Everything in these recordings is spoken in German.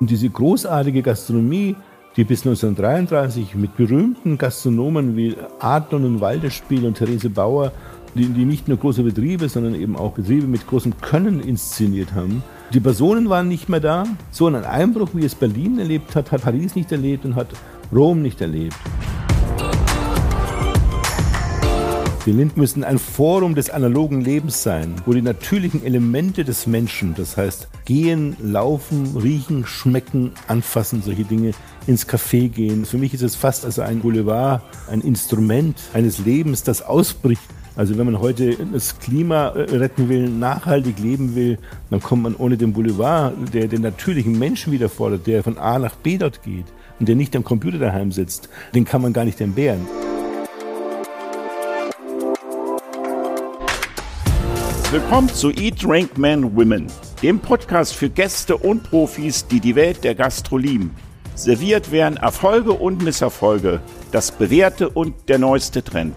Und diese großartige Gastronomie, die bis 1933 mit berühmten Gastronomen wie Adlon und Walderspiel und Therese Bauer, die, die nicht nur große Betriebe, sondern eben auch Betriebe mit großem Können inszeniert haben. Die Personen waren nicht mehr da. So einen Einbruch, wie es Berlin erlebt hat, hat Paris nicht erlebt und hat Rom nicht erlebt. Lind müssen ein Forum des analogen Lebens sein, wo die natürlichen Elemente des Menschen, das heißt gehen, laufen, riechen, schmecken, anfassen, solche Dinge, ins Café gehen. Für mich ist es fast also ein Boulevard, ein Instrument eines Lebens, das ausbricht. Also wenn man heute das Klima äh, retten will, nachhaltig leben will, dann kommt man ohne den Boulevard, der den natürlichen Menschen wieder fordert, der von A nach B dort geht und der nicht am Computer daheim sitzt, den kann man gar nicht entbehren. Willkommen zu Eat, Drink, Men, Women, dem Podcast für Gäste und Profis, die die Welt der Gastro lieben. Serviert werden Erfolge und Misserfolge, das Bewährte und der neueste Trend.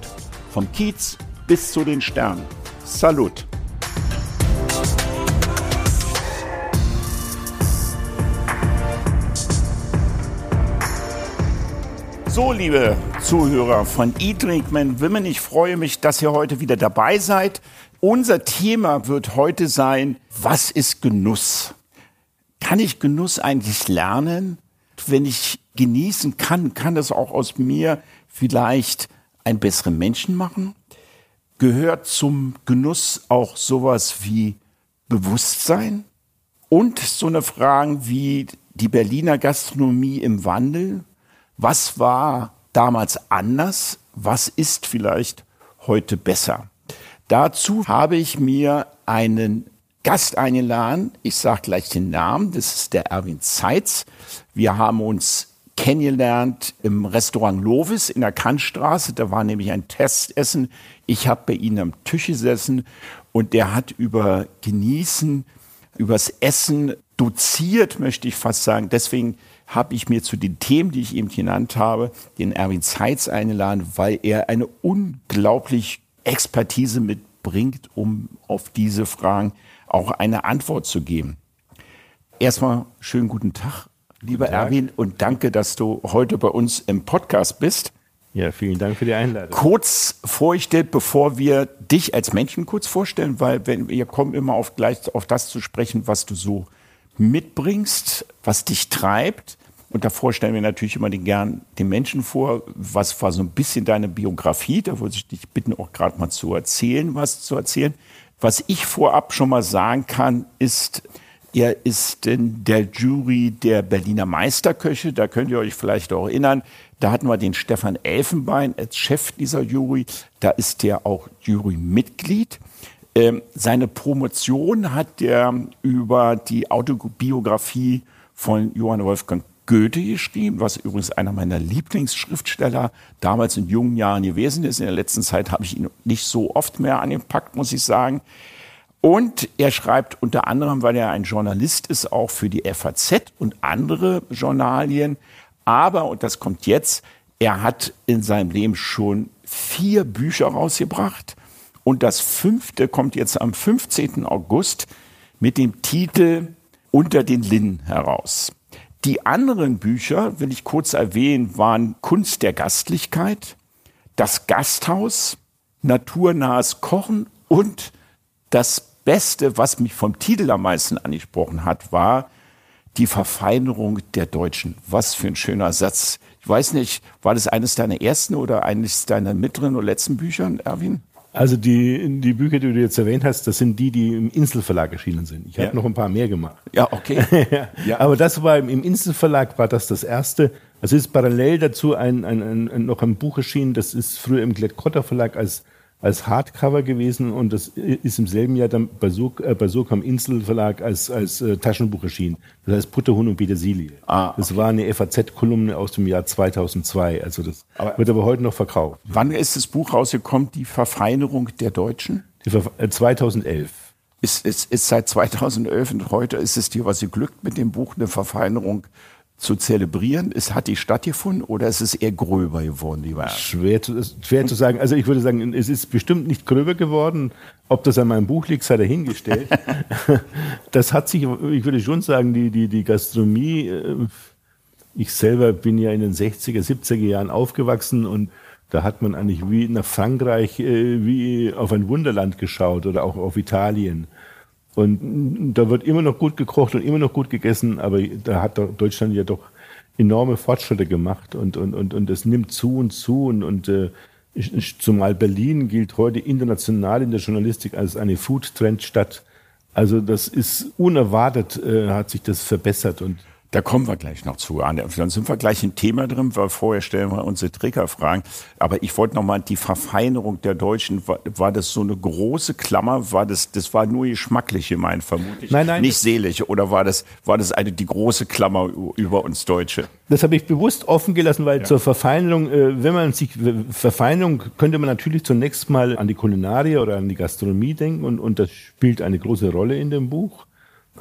Vom Kiez bis zu den Sternen. Salut! So, liebe Zuhörer von Eat, Drink, Men, Women, ich freue mich, dass ihr heute wieder dabei seid. Unser Thema wird heute sein, was ist Genuss? Kann ich Genuss eigentlich lernen? Wenn ich genießen kann, kann das auch aus mir vielleicht einen besseren Menschen machen? Gehört zum Genuss auch sowas wie Bewusstsein? Und so eine Frage wie die Berliner Gastronomie im Wandel. Was war damals anders? Was ist vielleicht heute besser? Dazu habe ich mir einen Gast eingeladen. Ich sage gleich den Namen. Das ist der Erwin Zeitz. Wir haben uns kennengelernt im Restaurant Lovis in der Kantstraße. Da war nämlich ein Testessen. Ich habe bei ihm am Tisch gesessen und der hat über Genießen, übers Essen doziert, möchte ich fast sagen. Deswegen habe ich mir zu den Themen, die ich eben genannt habe, den Erwin Zeitz eingeladen, weil er eine unglaublich Expertise mitbringt, um auf diese Fragen auch eine Antwort zu geben. Erstmal schönen guten Tag, lieber guten Tag. Erwin, und danke, dass du heute bei uns im Podcast bist. Ja, vielen Dank für die Einladung. Kurz vorgestellt, bevor wir dich als Menschen kurz vorstellen, weil wenn, wir kommen immer auf gleich auf das zu sprechen, was du so mitbringst, was dich treibt. Und davor stellen wir natürlich immer den, gern den Menschen vor. Was war so ein bisschen deine Biografie? Da würde ich dich bitten, auch gerade mal zu erzählen, was zu erzählen. Was ich vorab schon mal sagen kann, ist, er ist in der Jury der Berliner Meisterköche. Da könnt ihr euch vielleicht auch erinnern. Da hatten wir den Stefan Elfenbein als Chef dieser Jury. Da ist er auch Jurymitglied. Ähm, seine Promotion hat er über die Autobiografie von Johann Wolfgang Goethe geschrieben, was übrigens einer meiner Lieblingsschriftsteller damals in jungen Jahren gewesen ist. In der letzten Zeit habe ich ihn nicht so oft mehr angepackt, muss ich sagen. Und er schreibt unter anderem, weil er ein Journalist ist, auch für die FAZ und andere Journalien. Aber, und das kommt jetzt, er hat in seinem Leben schon vier Bücher rausgebracht. Und das fünfte kommt jetzt am 15. August mit dem Titel Unter den Linden heraus. Die anderen Bücher, will ich kurz erwähnen, waren Kunst der Gastlichkeit, Das Gasthaus, Naturnahes Kochen und das Beste, was mich vom Titel am meisten angesprochen hat, war die Verfeinerung der Deutschen. Was für ein schöner Satz. Ich weiß nicht, war das eines deiner ersten oder eines deiner mittleren oder letzten Bücher, Erwin? Also die, die Bücher, die du jetzt erwähnt hast, das sind die, die im Inselverlag erschienen sind. Ich ja. habe noch ein paar mehr gemacht. Ja, okay. ja. Aber das war im Inselverlag war das das erste. Also ist parallel dazu ein, ein, ein, noch ein Buch erschienen, das ist früher im Klett-Cotta Verlag als als Hardcover gewesen und das ist im selben Jahr dann bei, so äh, bei Sokam Insel Verlag als, als äh, Taschenbuch erschienen. Das heißt Putterhund und Petersilie. Ah, okay. Das war eine FAZ-Kolumne aus dem Jahr 2002. Also das aber wird aber heute noch verkauft. Wann ist das Buch rausgekommen, Die Verfeinerung der Deutschen? Die Ver äh, 2011. Ist, ist, ist seit 2011 und heute ist es dir was geglückt mit dem Buch, eine Verfeinerung zu zelebrieren? Ist, hat die stattgefunden oder ist es eher gröber geworden, lieber Schwer zu, schwer zu sagen. Also ich würde sagen, es ist bestimmt nicht gröber geworden. Ob das an meinem Buch liegt, sei dahingestellt. das hat sich, ich würde schon sagen, die, die, die Gastronomie, äh, ich selber bin ja in den 60er, 70er Jahren aufgewachsen und da hat man eigentlich wie nach Frankreich, äh, wie auf ein Wunderland geschaut oder auch auf Italien. Und da wird immer noch gut gekocht und immer noch gut gegessen, aber da hat Deutschland ja doch enorme Fortschritte gemacht und, und, und, und es nimmt zu und zu und, und äh, zumal Berlin gilt heute international in der Journalistik als eine Food-Trend-Stadt. Also das ist unerwartet, äh, hat sich das verbessert und da kommen wir gleich noch zu. Dann sind wir gleich im Thema drin, weil vorher stellen wir unsere Triggerfragen. Aber ich wollte noch mal die Verfeinerung der Deutschen. War, war, das so eine große Klammer? War das, das war nur geschmacklich gemeint, vermutlich? Nein, nein. Nicht selig. Oder war das, war das eine, die große Klammer über uns Deutsche? Das habe ich bewusst offen gelassen, weil ja. zur Verfeinerung, äh, wenn man sich, Verfeinerung könnte man natürlich zunächst mal an die Kulinarie oder an die Gastronomie denken und, und das spielt eine große Rolle in dem Buch.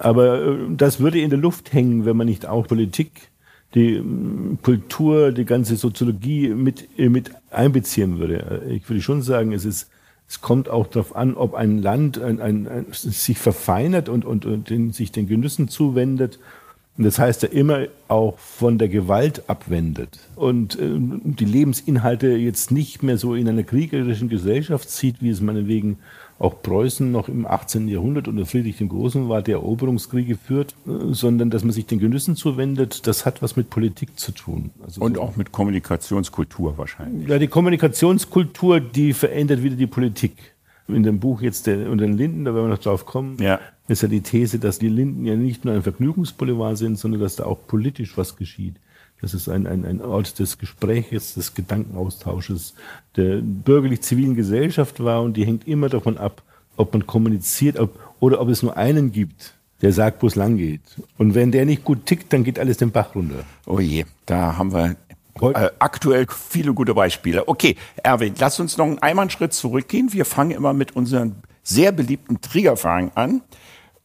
Aber äh, das würde in der Luft hängen, wenn man nicht auch Politik, die Kultur, die ganze Soziologie mit, äh, mit einbeziehen würde. Ich würde schon sagen, es ist, es kommt auch darauf an, ob ein Land ein, ein, ein, sich verfeinert und, und, und den, sich den Genüssen zuwendet. Und das heißt ja immer auch von der Gewalt abwendet und äh, die Lebensinhalte jetzt nicht mehr so in einer kriegerischen Gesellschaft zieht, wie es meinetwegen auch Preußen noch im 18. Jahrhundert unter Friedrich dem Großen war, der Eroberungskriege führt, sondern dass man sich den Genüssen zuwendet, das hat was mit Politik zu tun. Also Und so auch mit Kommunikationskultur wahrscheinlich. Ja, die Kommunikationskultur, die verändert wieder die Politik. In dem Buch jetzt der, unter den Linden, da werden wir noch drauf kommen, ja. ist ja die These, dass die Linden ja nicht nur ein Vergnügungsboulevard sind, sondern dass da auch politisch was geschieht dass es ein, ein, ein Ort des Gespräches, des Gedankenaustausches der bürgerlich-zivilen Gesellschaft war und die hängt immer davon ab, ob man kommuniziert ob, oder ob es nur einen gibt, der sagt, wo es lang geht. Und wenn der nicht gut tickt, dann geht alles den Bach runter. Oh je, da haben wir äh, aktuell viele gute Beispiele. Okay, Erwin, lass uns noch einmal einen Schritt zurückgehen. Wir fangen immer mit unseren sehr beliebten Triggerfragen an.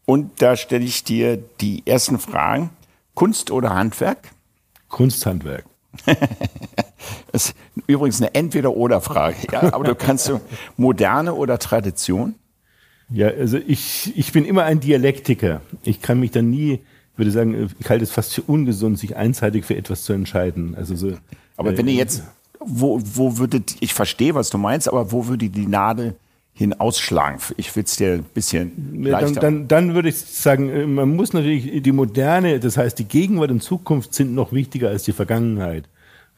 Und da stelle ich dir die ersten Fragen. Kunst oder Handwerk? Kunsthandwerk. das ist übrigens eine Entweder-Oder-Frage. Ja, aber du kannst so moderne oder Tradition? Ja, also ich, ich bin immer ein Dialektiker. Ich kann mich dann nie, ich würde sagen, ich halte es fast für ungesund, sich einseitig für etwas zu entscheiden. Also so, aber äh, wenn ihr jetzt, wo, wo würdet, ich verstehe, was du meinst, aber wo würde die Nadel hinausschlagen? Ich will es dir ein bisschen leichter. Dann, dann, dann würde ich sagen, äh, man muss natürlich die Moderne, das heißt die Gegenwart und Zukunft sind noch wichtiger als die Vergangenheit.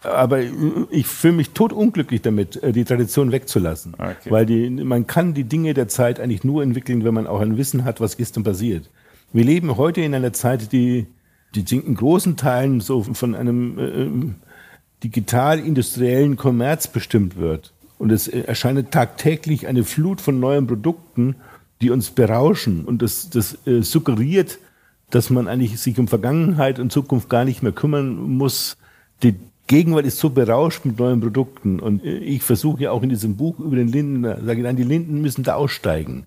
Aber ich fühle mich totunglücklich damit, äh, die Tradition wegzulassen. Okay. Weil die, man kann die Dinge der Zeit eigentlich nur entwickeln, wenn man auch ein Wissen hat, was gestern passiert. Wir leben heute in einer Zeit, die, die in großen Teilen so von einem äh, digital-industriellen Kommerz bestimmt wird. Und es erscheint tagtäglich eine Flut von neuen Produkten, die uns berauschen. Und das, das äh, suggeriert, dass man eigentlich sich um Vergangenheit und Zukunft gar nicht mehr kümmern muss. Die Gegenwart ist so berauscht mit neuen Produkten. Und äh, ich versuche ja auch in diesem Buch über den Linden, sage ich, nein, die Linden müssen da aussteigen.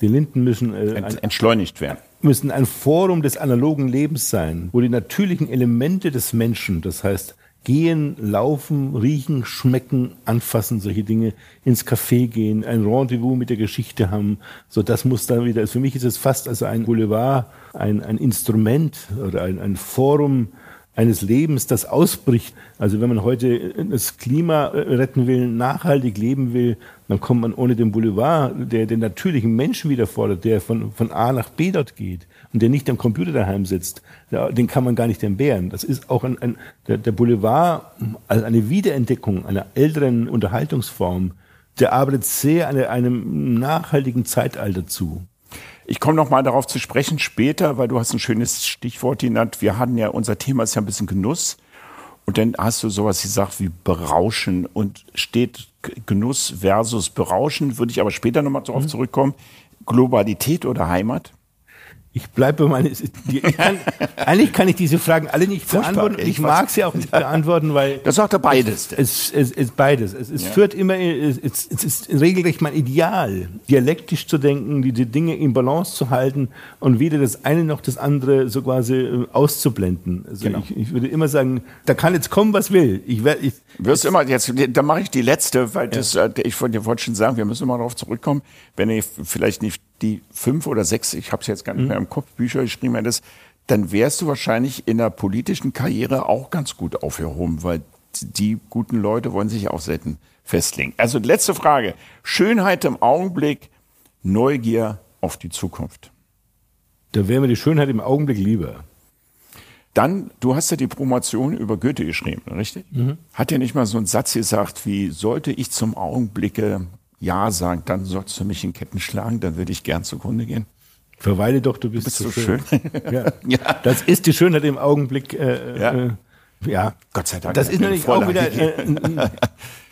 Die Linden müssen äh, Ent, entschleunigt werden. Müssen ein Forum des analogen Lebens sein, wo die natürlichen Elemente des Menschen, das heißt Gehen, laufen, riechen, schmecken, anfassen, solche Dinge, ins Café gehen, ein Rendezvous mit der Geschichte haben. So, das muss dann wieder, für mich ist es fast also ein Boulevard, ein, ein Instrument oder ein, ein Forum eines Lebens, das ausbricht. Also wenn man heute das Klima retten will, nachhaltig leben will, dann kommt man ohne den Boulevard, der den natürlichen Menschen wieder fordert, der von, von A nach B dort geht und der nicht am Computer daheim sitzt, den kann man gar nicht entbehren. Das ist auch ein, ein der, der Boulevard als eine Wiederentdeckung einer älteren Unterhaltungsform, der arbeitet sehr an einem nachhaltigen Zeitalter zu. Ich komme noch mal darauf zu sprechen später, weil du hast ein schönes Stichwort genannt. Wir hatten ja, unser Thema ist ja ein bisschen Genuss. Und dann hast du sowas gesagt wie Berauschen und steht Genuss versus Berauschen, würde ich aber später nochmal darauf mhm. zurückkommen. Globalität oder Heimat? Ich bleibe bei meinen. Eigentlich kann ich diese Fragen alle nicht Furchtbar, beantworten. Ich, ich mag sie auch nicht beantworten, weil. Das sagt er beides. Es, es, es, beides. Es, es ja. führt immer, es, es ist regelrecht mein Ideal, dialektisch zu denken, die, die Dinge in Balance zu halten und weder das eine noch das andere so quasi äh, auszublenden. Also genau. ich, ich würde immer sagen, da kann jetzt kommen, was will. Ich werde. Ich, Wirst immer jetzt, da mache ich die letzte, weil ja. das, äh, ich wollte schon sagen, wir müssen immer darauf zurückkommen, wenn ich vielleicht nicht die fünf oder sechs, ich habe es jetzt gar nicht mhm. mehr im Kopf, Bücher geschrieben hättest, dann wärst du wahrscheinlich in der politischen Karriere auch ganz gut aufgehoben, weil die guten Leute wollen sich auch selten festlegen. Also letzte Frage. Schönheit im Augenblick, Neugier auf die Zukunft. Da wäre mir die Schönheit im Augenblick lieber. Dann, du hast ja die Promotion über Goethe geschrieben, richtig? Mhm. Hat er nicht mal so einen Satz gesagt wie, sollte ich zum Augenblicke ja sagen, dann sollst du mich in Ketten schlagen, dann würde ich gern zugrunde gehen. Verweile doch, du bist, bist so schön. schön. ja. ja. Das ist die Schönheit im Augenblick. Äh, ja. Äh, ja. Gott sei Dank. Das ist natürlich auch wieder. Äh,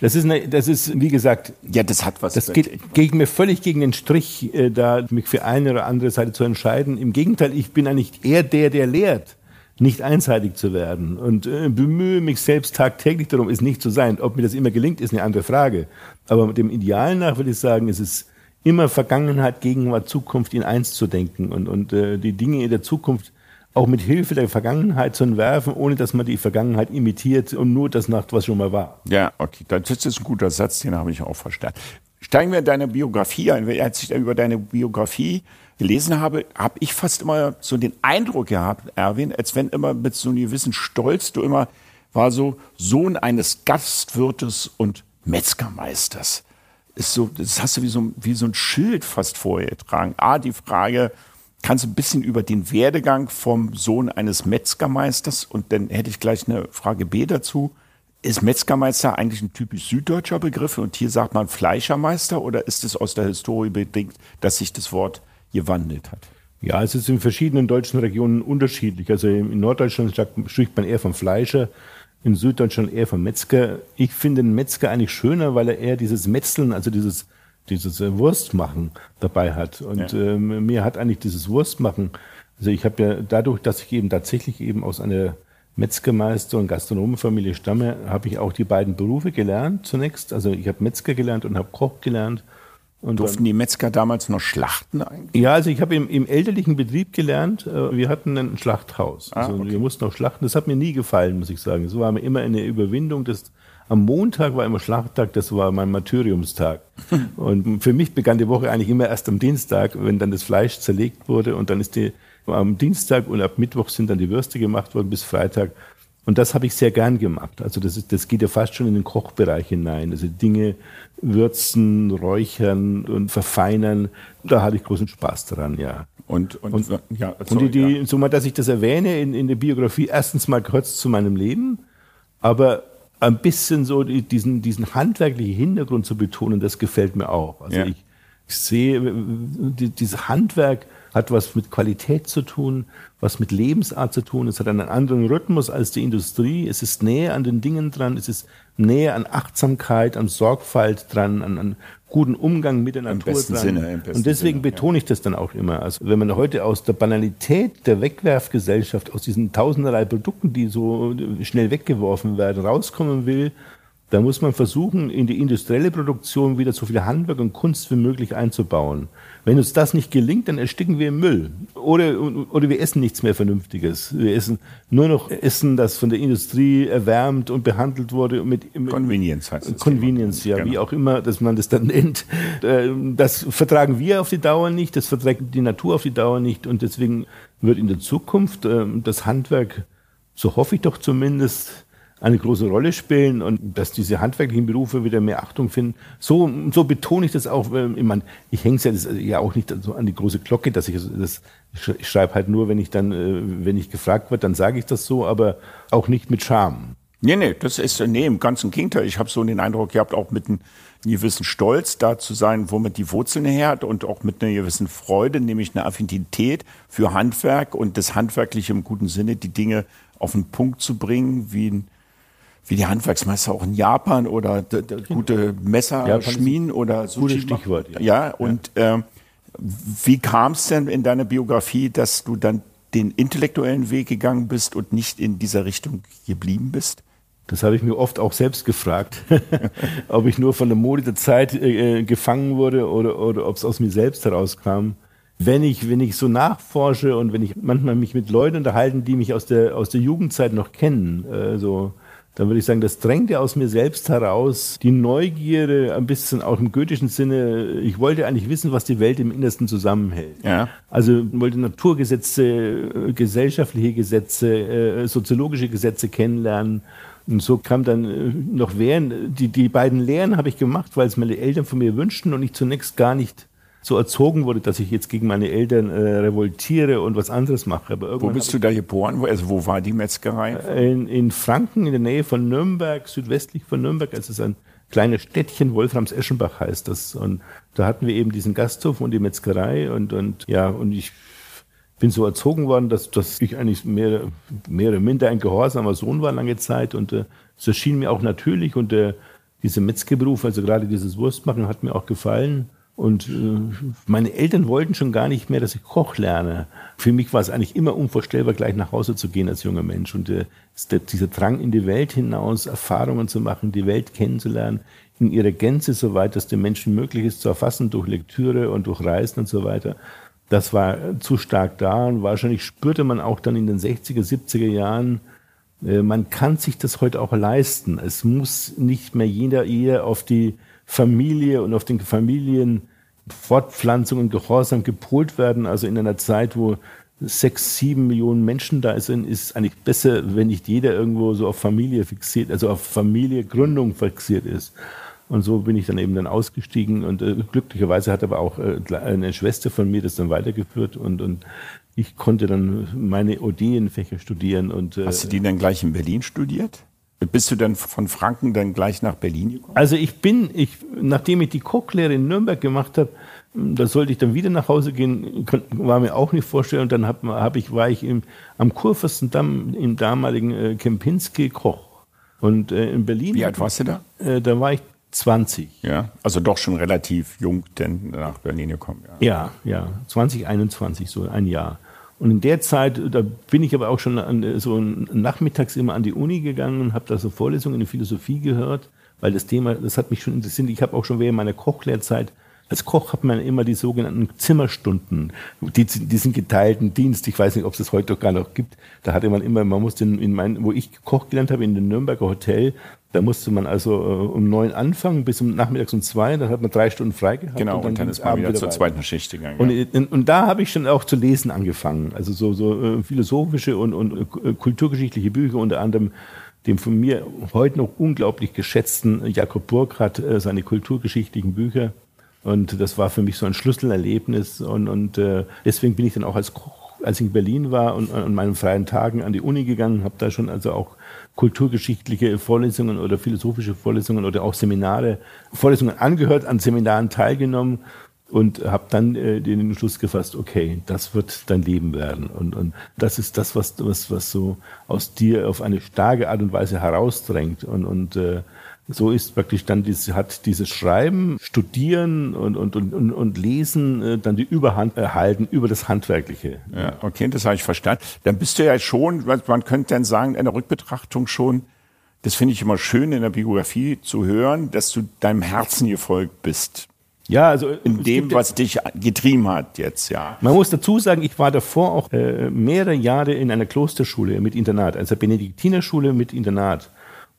das ist, ne, das ist, wie gesagt. Ja, das hat was. Das geht gegen mir völlig gegen den Strich, äh, da mich für eine oder andere Seite zu entscheiden. Im Gegenteil, ich bin eigentlich eher der, der lehrt nicht einseitig zu werden und äh, bemühe mich selbst tagtäglich darum, es nicht zu sein. Ob mir das immer gelingt, ist eine andere Frage. Aber mit dem Ideal nach würde ich sagen, es ist immer Vergangenheit, Gegenwart, Zukunft in eins zu denken und, und äh, die Dinge in der Zukunft auch mit Hilfe der Vergangenheit zu entwerfen, ohne dass man die Vergangenheit imitiert und nur das macht, was schon mal war. Ja, okay, das ist ein guter Satz, den habe ich auch verstanden. Steigen wir in deine Biografie ein. Als ich über deine Biografie gelesen habe, habe ich fast immer so den Eindruck gehabt, Erwin, als wenn immer mit so einem gewissen Stolz du immer war so Sohn eines Gastwirtes und Metzgermeisters. Ist so, das hast du wie so, wie so ein Schild fast vorgetragen. A, die Frage, kannst du ein bisschen über den Werdegang vom Sohn eines Metzgermeisters und dann hätte ich gleich eine Frage B dazu. Ist Metzgermeister eigentlich ein typisch süddeutscher Begriff und hier sagt man Fleischermeister oder ist es aus der Historie bedingt, dass sich das Wort gewandelt hat? Ja, es ist in verschiedenen deutschen Regionen unterschiedlich. Also in Norddeutschland spricht man eher vom Fleischer, in Süddeutschland eher vom Metzger. Ich finde den Metzger eigentlich schöner, weil er eher dieses Metzeln, also dieses, dieses äh, Wurstmachen dabei hat. Und ja. ähm, mir hat eigentlich dieses Wurstmachen, also ich habe ja dadurch, dass ich eben tatsächlich eben aus einer Metzgermeister und Gastronomenfamilie stamme, habe ich auch die beiden Berufe gelernt zunächst. Also ich habe Metzger gelernt und habe Koch gelernt. Und Durften die Metzger damals noch schlachten eigentlich? Ja, also ich habe im, im elterlichen Betrieb gelernt, äh, wir hatten ein Schlachthaus. Ah, also okay. wir mussten auch schlachten. Das hat mir nie gefallen, muss ich sagen. So war mir immer eine Überwindung. Das, am Montag war immer Schlachttag, das war mein Martyriumstag. und für mich begann die Woche eigentlich immer erst am Dienstag, wenn dann das Fleisch zerlegt wurde und dann ist die am Dienstag und ab Mittwoch sind dann die Würste gemacht worden bis Freitag. Und das habe ich sehr gern gemacht. Also das, ist, das geht ja fast schon in den Kochbereich hinein. Also Dinge würzen, räuchern und verfeinern, da hatte ich großen Spaß dran, ja. Und, und, und, ja, sorry, und die, die, ja. so mal, dass ich das erwähne in, in der Biografie, erstens mal kurz zu meinem Leben, aber ein bisschen so diesen, diesen handwerklichen Hintergrund zu betonen, das gefällt mir auch. Also ja. ich, ich sehe dieses Handwerk, hat was mit Qualität zu tun, was mit Lebensart zu tun. Es hat einen anderen Rhythmus als die Industrie. Es ist näher an den Dingen dran. Es ist näher an Achtsamkeit, an Sorgfalt dran, an, an guten Umgang mit der Natur Im besten dran. Sinne, im besten Und deswegen Sinne, betone ich das dann auch immer. Also wenn man heute aus der Banalität der Wegwerfgesellschaft, aus diesen tausenderlei Produkten, die so schnell weggeworfen werden, rauskommen will, da muss man versuchen, in die industrielle Produktion wieder so viel Handwerk und Kunst wie möglich einzubauen. Wenn uns das nicht gelingt, dann ersticken wir im Müll. Oder, oder wir essen nichts mehr Vernünftiges. Wir essen nur noch Essen, das von der Industrie erwärmt und behandelt wurde. Mit, mit Convenience heißt es. Convenience, ja, genau. wie auch immer, dass man das dann nennt. Äh, das vertragen wir auf die Dauer nicht, das verträgt die Natur auf die Dauer nicht. Und deswegen wird in der Zukunft äh, das Handwerk, so hoffe ich doch zumindest, eine große Rolle spielen und dass diese handwerklichen Berufe wieder mehr Achtung finden. So, so betone ich das auch. Ich, meine, ich hänge es ja, ja auch nicht so an die große Glocke, dass ich das, ich schreibe halt nur, wenn ich dann, äh, wenn ich gefragt wird, dann sage ich das so, aber auch nicht mit Scham. Nee, nee, das ist, nee, im ganzen Gegenteil. Ich habe so den Eindruck gehabt, auch mit einem gewissen Stolz da zu sein, womit die Wurzeln her hat und auch mit einer gewissen Freude, nämlich eine Affinität für Handwerk und das Handwerkliche im guten Sinne, die Dinge auf den Punkt zu bringen, wie ein wie die Handwerksmeister auch in Japan oder gute Messer schmieden oder Sushi Gutes Stichwort. Ja, ja und ja. Äh, Wie kam es denn in deiner Biografie, dass du dann den intellektuellen Weg gegangen bist und nicht in dieser Richtung geblieben bist? Das habe ich mir oft auch selbst gefragt, ob ich nur von der Mode der Zeit äh, gefangen wurde oder, oder ob es aus mir selbst herauskam. Wenn ich, wenn ich so nachforsche und wenn ich manchmal mich mit Leuten unterhalten, die mich aus der, aus der Jugendzeit noch kennen, äh, so, dann würde ich sagen, das drängt ja aus mir selbst heraus. Die Neugierde, ein bisschen auch im goethischen Sinne. Ich wollte eigentlich wissen, was die Welt im Innersten zusammenhält. Ja. Also wollte Naturgesetze, gesellschaftliche Gesetze, äh, soziologische Gesetze kennenlernen. Und so kam dann äh, noch während, die, die beiden Lehren habe ich gemacht, weil es meine Eltern von mir wünschten und ich zunächst gar nicht so erzogen wurde, dass ich jetzt gegen meine Eltern äh, revoltiere und was anderes mache. Wo bist du da geboren? Also wo war die Metzgerei? Äh, in, in Franken, in der Nähe von Nürnberg, südwestlich von Nürnberg. Also es ist ein kleines Städtchen, Wolframs-Eschenbach heißt das. Und da hatten wir eben diesen Gasthof und die Metzgerei und, und ja, und ich bin so erzogen worden, dass, dass ich eigentlich mehr, mehr oder minder ein gehorsamer Sohn war lange Zeit und äh, es erschien mir auch natürlich und äh, dieser Metzgerberuf, also gerade dieses Wurstmachen hat mir auch gefallen. Und äh, meine Eltern wollten schon gar nicht mehr, dass ich Koch lerne. Für mich war es eigentlich immer unvorstellbar, gleich nach Hause zu gehen als junger Mensch. Und äh, dieser Drang in die Welt hinaus, Erfahrungen zu machen, die Welt kennenzulernen, in ihrer Gänze, soweit das dem Menschen möglich ist, zu erfassen durch Lektüre und durch Reisen und so weiter, das war zu stark da und wahrscheinlich spürte man auch dann in den 60er, 70er Jahren, äh, man kann sich das heute auch leisten. Es muss nicht mehr jeder eher auf die Familie und auf den Familienfortpflanzung und Gehorsam gepolt werden. Also in einer Zeit, wo sechs, sieben Millionen Menschen da sind, ist eigentlich besser, wenn nicht jeder irgendwo so auf Familie fixiert, also auf Familiegründung fixiert ist. Und so bin ich dann eben dann ausgestiegen und äh, glücklicherweise hat aber auch äh, eine Schwester von mir das dann weitergeführt und, und ich konnte dann meine Odeenfächer studieren. Und, äh, Hast du die dann gleich in Berlin studiert? Bist du dann von Franken dann gleich nach Berlin gekommen? Also ich bin, ich, nachdem ich die Kochlehre in Nürnberg gemacht habe, da sollte ich dann wieder nach Hause gehen, war mir auch nicht vorstellen. Und dann hab, hab ich, war ich im, am Kurfürstendamm im damaligen äh, Kempinski Koch. Und äh, in Berlin. Wie alt warst du da? Äh, da war ich 20. Ja, also doch schon relativ jung denn nach Berlin gekommen. Ja, ja, ja 2021, so ein Jahr. Und in der Zeit, da bin ich aber auch schon an, so nachmittags immer an die Uni gegangen und habe da so Vorlesungen in Philosophie gehört, weil das Thema, das hat mich schon interessiert. Ich habe auch schon während meiner Kochlehrzeit als Koch hat man immer die sogenannten Zimmerstunden, die, diesen geteilten Dienst. Ich weiß nicht, ob es das heute doch gar noch gibt. Da hatte man immer, man musste in, in mein, wo ich Koch gelernt habe, in dem Nürnberger Hotel, da musste man also äh, um neun anfangen bis um nachmittags um zwei, dann hat man drei Stunden frei gehabt. Genau, und dann, und dann ist man wieder, wieder zur zweiten Schicht gegangen. Und, ja. und, und da habe ich schon auch zu lesen angefangen. Also so, so äh, philosophische und, und äh, kulturgeschichtliche Bücher, unter anderem dem von mir heute noch unglaublich geschätzten Jakob Burkhardt, äh, seine kulturgeschichtlichen Bücher. Und das war für mich so ein Schlüsselerlebnis. Und, und äh, deswegen bin ich dann auch als Koch, als ich in Berlin war und an meinen freien Tagen an die Uni gegangen, habe da schon also auch kulturgeschichtliche Vorlesungen oder philosophische Vorlesungen oder auch Seminare, Vorlesungen angehört, an Seminaren teilgenommen und habe dann äh, den Entschluss gefasst, okay, das wird dein Leben werden. Und, und das ist das, was, was, was so aus dir auf eine starke Art und Weise herausdrängt. Und, und äh, so ist praktisch dann dieses, hat dieses Schreiben, Studieren und, und, und, und Lesen äh, dann die Überhand erhalten über das Handwerkliche. Ja, okay, das habe ich verstanden. Dann bist du ja schon, man könnte dann sagen, in der Rückbetrachtung schon, das finde ich immer schön in der Biografie zu hören, dass du deinem Herzen gefolgt bist. Ja, also in dem, was dich getrieben hat jetzt, ja. Man muss dazu sagen, ich war davor auch äh, mehrere Jahre in einer Klosterschule mit Internat, also Benediktinerschule mit Internat.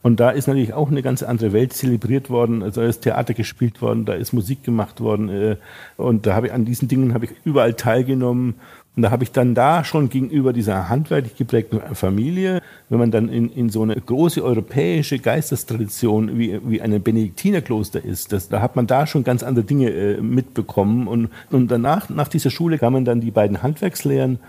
Und da ist natürlich auch eine ganz andere Welt zelebriert worden. Also da ist Theater gespielt worden, da ist Musik gemacht worden. Äh, und da habe ich an diesen Dingen habe ich überall teilgenommen. Und da habe ich dann da schon gegenüber dieser handwerklich geprägten Familie, wenn man dann in, in so eine große europäische Geistestradition wie, wie ein Benediktinerkloster ist, das, da hat man da schon ganz andere Dinge äh, mitbekommen. Und, und danach, nach dieser Schule, kamen dann die beiden Handwerkslehren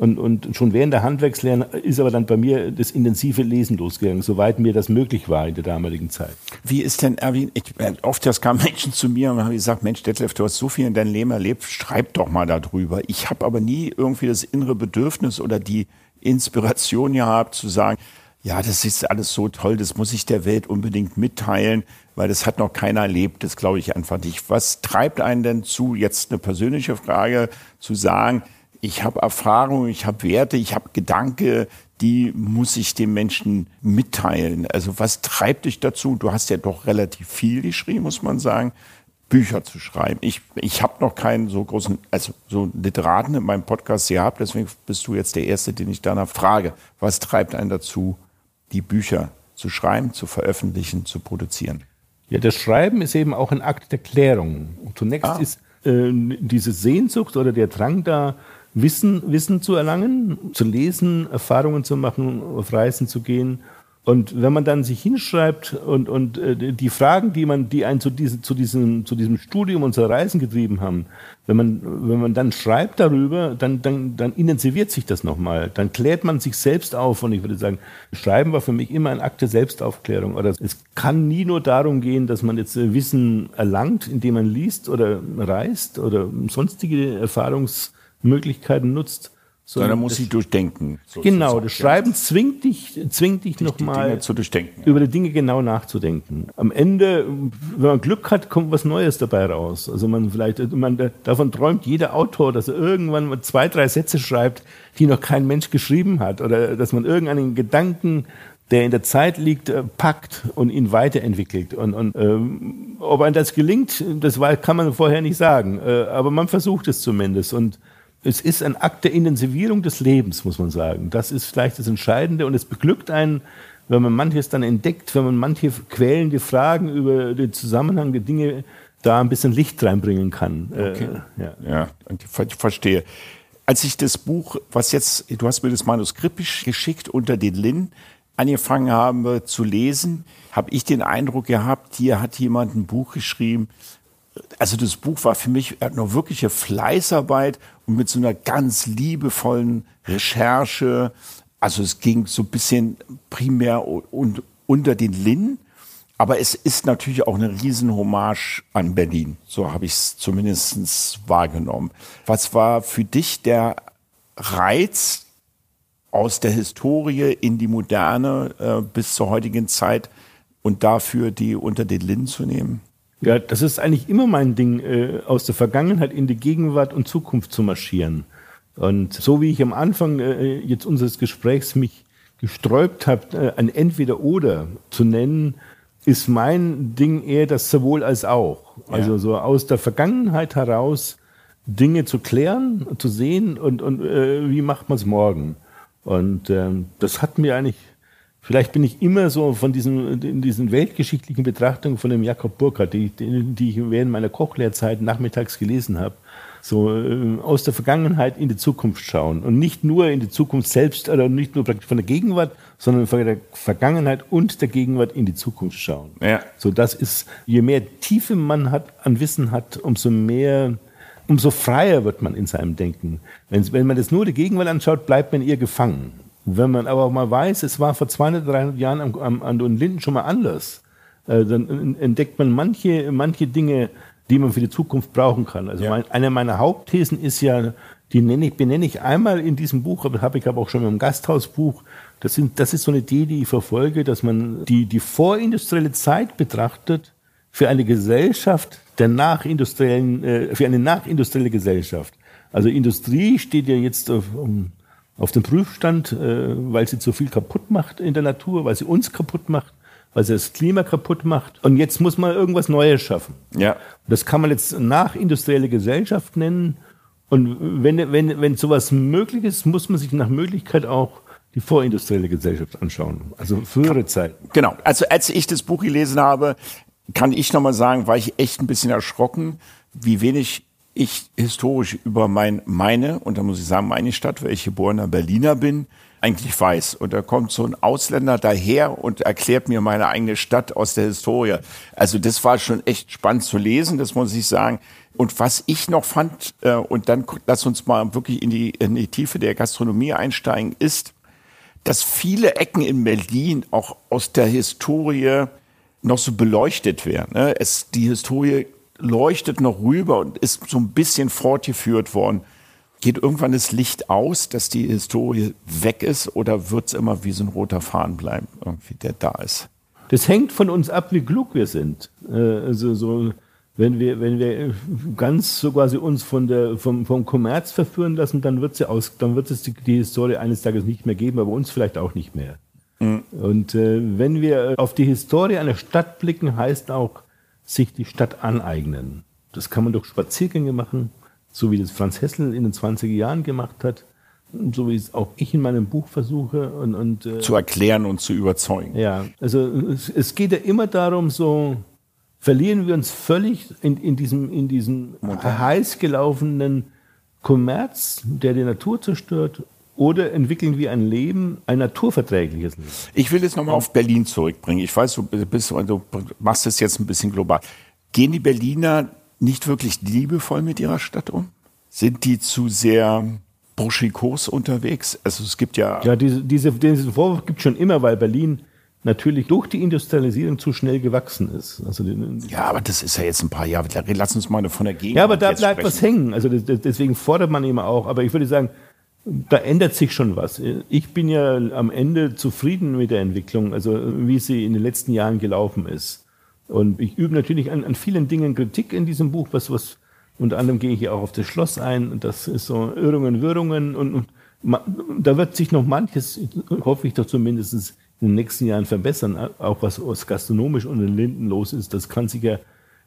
und, und schon während der Handwerkslehre ist aber dann bei mir das intensive Lesen losgegangen, soweit mir das möglich war in der damaligen Zeit. Wie ist denn, Erwin, ich, oft das kamen Menschen zu mir und haben gesagt, Mensch, Detlef, du hast so viel in deinem Leben erlebt, schreib doch mal darüber. Ich habe aber nie irgendwie das innere Bedürfnis oder die Inspiration gehabt zu sagen, ja, das ist alles so toll, das muss ich der Welt unbedingt mitteilen, weil das hat noch keiner erlebt, das glaube ich einfach nicht. Was treibt einen denn zu, jetzt eine persönliche Frage, zu sagen, ich habe Erfahrung, ich habe Werte, ich habe Gedanke, die muss ich den Menschen mitteilen. Also was treibt dich dazu? Du hast ja doch relativ viel geschrieben, muss man sagen. Bücher zu schreiben. Ich, ich habe noch keinen so großen, also so Literaten in meinem Podcast gehabt, deswegen bist du jetzt der Erste, den ich danach frage. Was treibt einen dazu, die Bücher zu schreiben, zu veröffentlichen, zu produzieren? Ja, das Schreiben ist eben auch ein Akt der Klärung. Zunächst ah. ist äh, diese Sehnsucht oder der Drang da, Wissen, Wissen zu erlangen, zu lesen, Erfahrungen zu machen, auf Reisen zu gehen und wenn man dann sich hinschreibt und, und äh, die Fragen, die man, die einen zu, diese, zu, diesem, zu diesem Studium und zur Reisen getrieben haben, wenn man, wenn man dann schreibt darüber, dann, dann, dann intensiviert sich das nochmal. Dann klärt man sich selbst auf. Und ich würde sagen, Schreiben war für mich immer ein Akt der Selbstaufklärung. Oder es kann nie nur darum gehen, dass man jetzt äh, Wissen erlangt, indem man liest oder reist oder sonstige Erfahrungsmöglichkeiten nutzt, so, Sondern muss sie durchdenken. Genau, das Schreiben zwingt dich, zwingt dich, dich nochmal über die Dinge genau nachzudenken. Am Ende, wenn man Glück hat, kommt was Neues dabei raus. Also man vielleicht, man, davon träumt jeder Autor, dass er irgendwann mal zwei, drei Sätze schreibt, die noch kein Mensch geschrieben hat. Oder dass man irgendeinen Gedanken der in der Zeit liegt, äh, packt und ihn weiterentwickelt. Und, und ähm, ob einem das gelingt, das kann man vorher nicht sagen. Äh, aber man versucht es zumindest. Und es ist ein Akt der Intensivierung des Lebens, muss man sagen. Das ist vielleicht das Entscheidende und es beglückt einen, wenn man manches dann entdeckt, wenn man manche quälende Fragen über den Zusammenhang der Dinge da ein bisschen Licht reinbringen kann. Äh, okay. Äh, ja. ja, ich verstehe. Als ich das Buch, was jetzt, du hast mir das Manuskript geschickt unter den Lin, angefangen habe zu lesen, habe ich den Eindruck gehabt, hier hat jemand ein Buch geschrieben, also das Buch war für mich eine wirkliche Fleißarbeit und mit so einer ganz liebevollen Recherche. Also es ging so ein bisschen primär und unter den Linden, aber es ist natürlich auch eine Riesenhommage an Berlin. So habe ich es zumindest wahrgenommen. Was war für dich der Reiz aus der Historie in die Moderne äh, bis zur heutigen Zeit und dafür die unter den Linden zu nehmen? Ja, das ist eigentlich immer mein Ding, äh, aus der Vergangenheit in die Gegenwart und Zukunft zu marschieren. Und so wie ich am Anfang äh, jetzt unseres Gesprächs mich gesträubt habe, äh, ein Entweder-Oder zu nennen, ist mein Ding eher das sowohl als auch. Also so aus der Vergangenheit heraus Dinge zu klären, zu sehen und, und äh, wie macht man es morgen. Und ähm, das hat mir eigentlich Vielleicht bin ich immer so von diesen, in diesen weltgeschichtlichen Betrachtungen von dem Jakob Burckhardt, die, die ich während meiner Kochlehrzeit nachmittags gelesen habe, so äh, aus der Vergangenheit in die Zukunft schauen und nicht nur in die Zukunft selbst oder nicht nur praktisch von der Gegenwart, sondern von der Vergangenheit und der Gegenwart in die Zukunft schauen. Ja. So das ist, je mehr Tiefe man hat, an Wissen hat, umso mehr, umso freier wird man in seinem Denken. Wenn, wenn man das nur die Gegenwart anschaut, bleibt man ihr gefangen. Wenn man aber mal weiß, es war vor 200, 300 Jahren am, am, an den Linden schon mal anders, äh, dann entdeckt man manche, manche Dinge, die man für die Zukunft brauchen kann. Also ja. mein, eine meiner Hauptthesen ist ja, die nenne ich, benenne ich einmal in diesem Buch, aber habe ich aber auch schon im Gasthausbuch. Das, sind, das ist so eine Idee, die ich verfolge, dass man die, die vorindustrielle Zeit betrachtet für eine Gesellschaft der nachindustriellen, äh, für eine nachindustrielle Gesellschaft. Also Industrie steht ja jetzt auf, um, auf dem Prüfstand, äh, weil sie zu viel kaputt macht in der Natur, weil sie uns kaputt macht, weil sie das Klima kaputt macht. Und jetzt muss man irgendwas Neues schaffen. Ja. Das kann man jetzt nachindustrielle Gesellschaft nennen. Und wenn, wenn, wenn sowas möglich ist, muss man sich nach Möglichkeit auch die vorindustrielle Gesellschaft anschauen. Also frühere Zeit. Genau. Also als ich das Buch gelesen habe, kann ich nochmal sagen, war ich echt ein bisschen erschrocken, wie wenig ich historisch über mein, meine, und da muss ich sagen, meine Stadt, weil ich geborener Berliner bin, eigentlich weiß. Und da kommt so ein Ausländer daher und erklärt mir meine eigene Stadt aus der Historie. Also das war schon echt spannend zu lesen, das muss ich sagen. Und was ich noch fand, äh, und dann lass uns mal wirklich in die, in die Tiefe der Gastronomie einsteigen, ist, dass viele Ecken in Berlin auch aus der Historie noch so beleuchtet werden. Ne? Es, die Historie leuchtet noch rüber und ist so ein bisschen fortgeführt worden. Geht irgendwann das Licht aus, dass die Historie weg ist oder wird es immer wie so ein roter Faden bleiben, irgendwie, der da ist? Das hängt von uns ab, wie klug wir sind. Äh, also so, wenn wir, wenn wir ganz so quasi uns von der, vom, vom Kommerz verführen lassen, dann wird, sie aus, dann wird es die, die Historie eines Tages nicht mehr geben, aber uns vielleicht auch nicht mehr. Mhm. Und äh, wenn wir auf die Historie einer Stadt blicken, heißt auch, sich die Stadt aneignen. Das kann man durch Spaziergänge machen, so wie das Franz Hessel in den 20er Jahren gemacht hat, so wie es auch ich in meinem Buch versuche. Und, und, äh, zu erklären und zu überzeugen. Ja, also es, es, geht ja immer darum, so verlieren wir uns völlig in, in diesem, in diesem heiß gelaufenen Kommerz, der die Natur zerstört, oder entwickeln wir ein Leben, ein naturverträgliches Leben? Ich will jetzt nochmal auf Berlin zurückbringen. Ich weiß, du, bist, du machst es jetzt ein bisschen global. Gehen die Berliner nicht wirklich liebevoll mit ihrer Stadt um? Sind die zu sehr burschikos unterwegs? Also es gibt ja... Ja, diese, diese, diesen Vorwurf gibt es schon immer, weil Berlin natürlich durch die Industrialisierung zu schnell gewachsen ist. Also ja, aber das ist ja jetzt ein paar Jahre. Lass uns mal von der Gegend. Ja, aber da bleibt sprechen. was hängen. Also deswegen fordert man immer auch. Aber ich würde sagen, da ändert sich schon was. Ich bin ja am Ende zufrieden mit der Entwicklung, also wie sie in den letzten Jahren gelaufen ist. Und ich übe natürlich an, an vielen Dingen Kritik in diesem Buch, was, was unter anderem gehe ich ja auch auf das Schloss ein das ist so Irrungen, Wirrungen und, und da wird sich noch manches, hoffe ich doch zumindest in den nächsten Jahren verbessern, auch was, was gastronomisch unter den Linden los ist. Das kann sich ja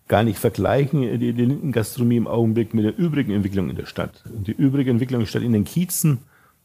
gar nicht vergleichen, die, die Lindengastronomie im Augenblick mit der übrigen Entwicklung in der Stadt. Die übrige Entwicklung statt in den Kiezen,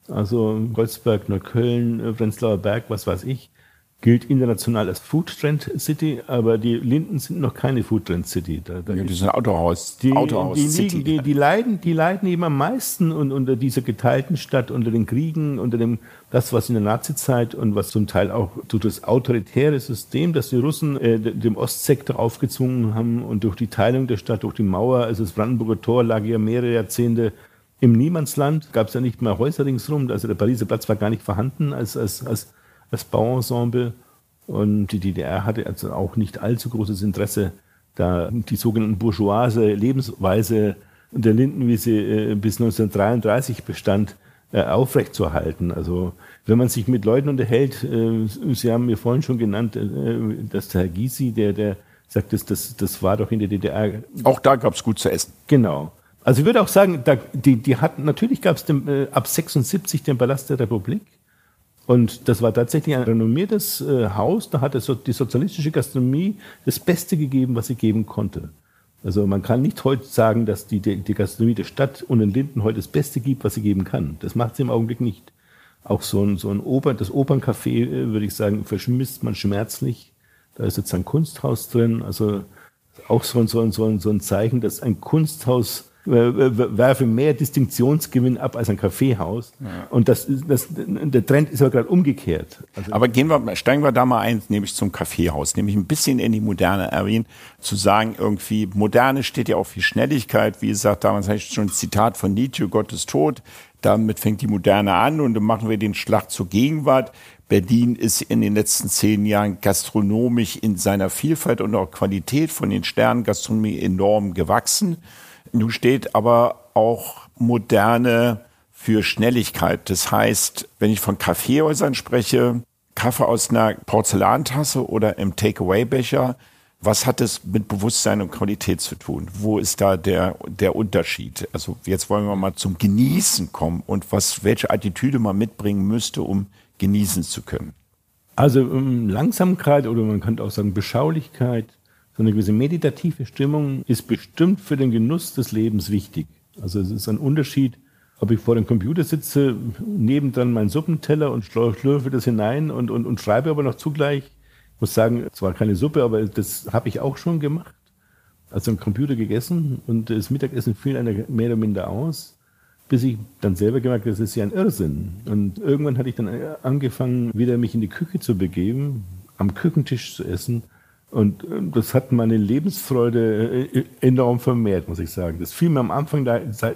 also Goldsberg, Neukölln, Prenzlauer Berg, was weiß ich, gilt international als Food Trend City, aber die Linden sind noch keine Food Trend City. Da, da ja, die sind Autohaus, die, Autohaus die, City. Die, die, leiden, die leiden eben am meisten und unter dieser geteilten Stadt, unter den Kriegen, unter dem, das, was in der Nazizeit und was zum Teil auch durch das autoritäre System, das die Russen äh, dem Ostsektor aufgezwungen haben und durch die Teilung der Stadt, durch die Mauer, also das Brandenburger Tor lag ja mehrere Jahrzehnte im Niemandsland, gab es ja nicht mehr Häuser ringsrum, also der Pariser Platz war gar nicht vorhanden als, als, als das Bauensemble. Und die DDR hatte also auch nicht allzu großes Interesse, da die sogenannten bourgeoise Lebensweise der Linden, wie sie äh, bis 1933 bestand, äh, aufrechtzuerhalten. Also wenn man sich mit Leuten unterhält, äh, Sie haben mir vorhin schon genannt, dass der Herr Gysi, der, der sagt, das, das, das war doch in der DDR. Auch da gab es gut zu essen. Genau. Also ich würde auch sagen, da, die, die hatten, natürlich gab es ab 76 den Palast der Republik. Und das war tatsächlich ein renommiertes äh, Haus. Da hat es so die sozialistische Gastronomie das Beste gegeben, was sie geben konnte. Also man kann nicht heute sagen, dass die, die, die Gastronomie der Stadt und in Linden heute das Beste gibt, was sie geben kann. Das macht sie im Augenblick nicht. Auch so ein, so ein Opern, das Operncafé, äh, würde ich sagen, verschmisst man schmerzlich. Da ist jetzt ein Kunsthaus drin. Also auch so ein, so ein, so ein, so ein Zeichen, dass ein Kunsthaus werfe mehr Distinktionsgewinn ab als ein Kaffeehaus. Ja. Und das, das, der Trend ist aber gerade umgekehrt. Also aber gehen wir, steigen wir da mal ein, nämlich zum Kaffeehaus, nämlich ein bisschen in die Moderne erwähnen, zu sagen, irgendwie, Moderne steht ja auch für Schnelligkeit. Wie gesagt, damals habe ich schon ein Zitat von Nietzsche, Gott ist tot. Damit fängt die Moderne an und dann machen wir den Schlag zur Gegenwart. Berlin ist in den letzten zehn Jahren gastronomisch in seiner Vielfalt und auch Qualität von den Sternen Gastronomie enorm gewachsen. Nun steht aber auch moderne für Schnelligkeit. Das heißt, wenn ich von Kaffeehäusern spreche, Kaffee aus einer Porzellantasse oder im Takeaway-Becher, was hat es mit Bewusstsein und Qualität zu tun? Wo ist da der, der Unterschied? Also jetzt wollen wir mal zum Genießen kommen und was, welche Attitüde man mitbringen müsste, um genießen zu können. Also um, Langsamkeit oder man könnte auch sagen Beschaulichkeit, so eine gewisse meditative Stimmung ist bestimmt für den Genuss des Lebens wichtig. Also es ist ein Unterschied, ob ich vor dem Computer sitze, nebendran meinen Suppenteller und schlürfe das hinein und, und, und schreibe aber noch zugleich. Ich muss sagen, zwar keine Suppe, aber das habe ich auch schon gemacht. Also am Computer gegessen und das Mittagessen fiel einer mehr oder minder aus, bis ich dann selber gemerkt habe, das ist ja ein Irrsinn. Und irgendwann hatte ich dann angefangen, wieder mich in die Küche zu begeben, am Küchentisch zu essen und äh, das hat meine Lebensfreude äh, enorm vermehrt, muss ich sagen. Das fiel mir am Anfang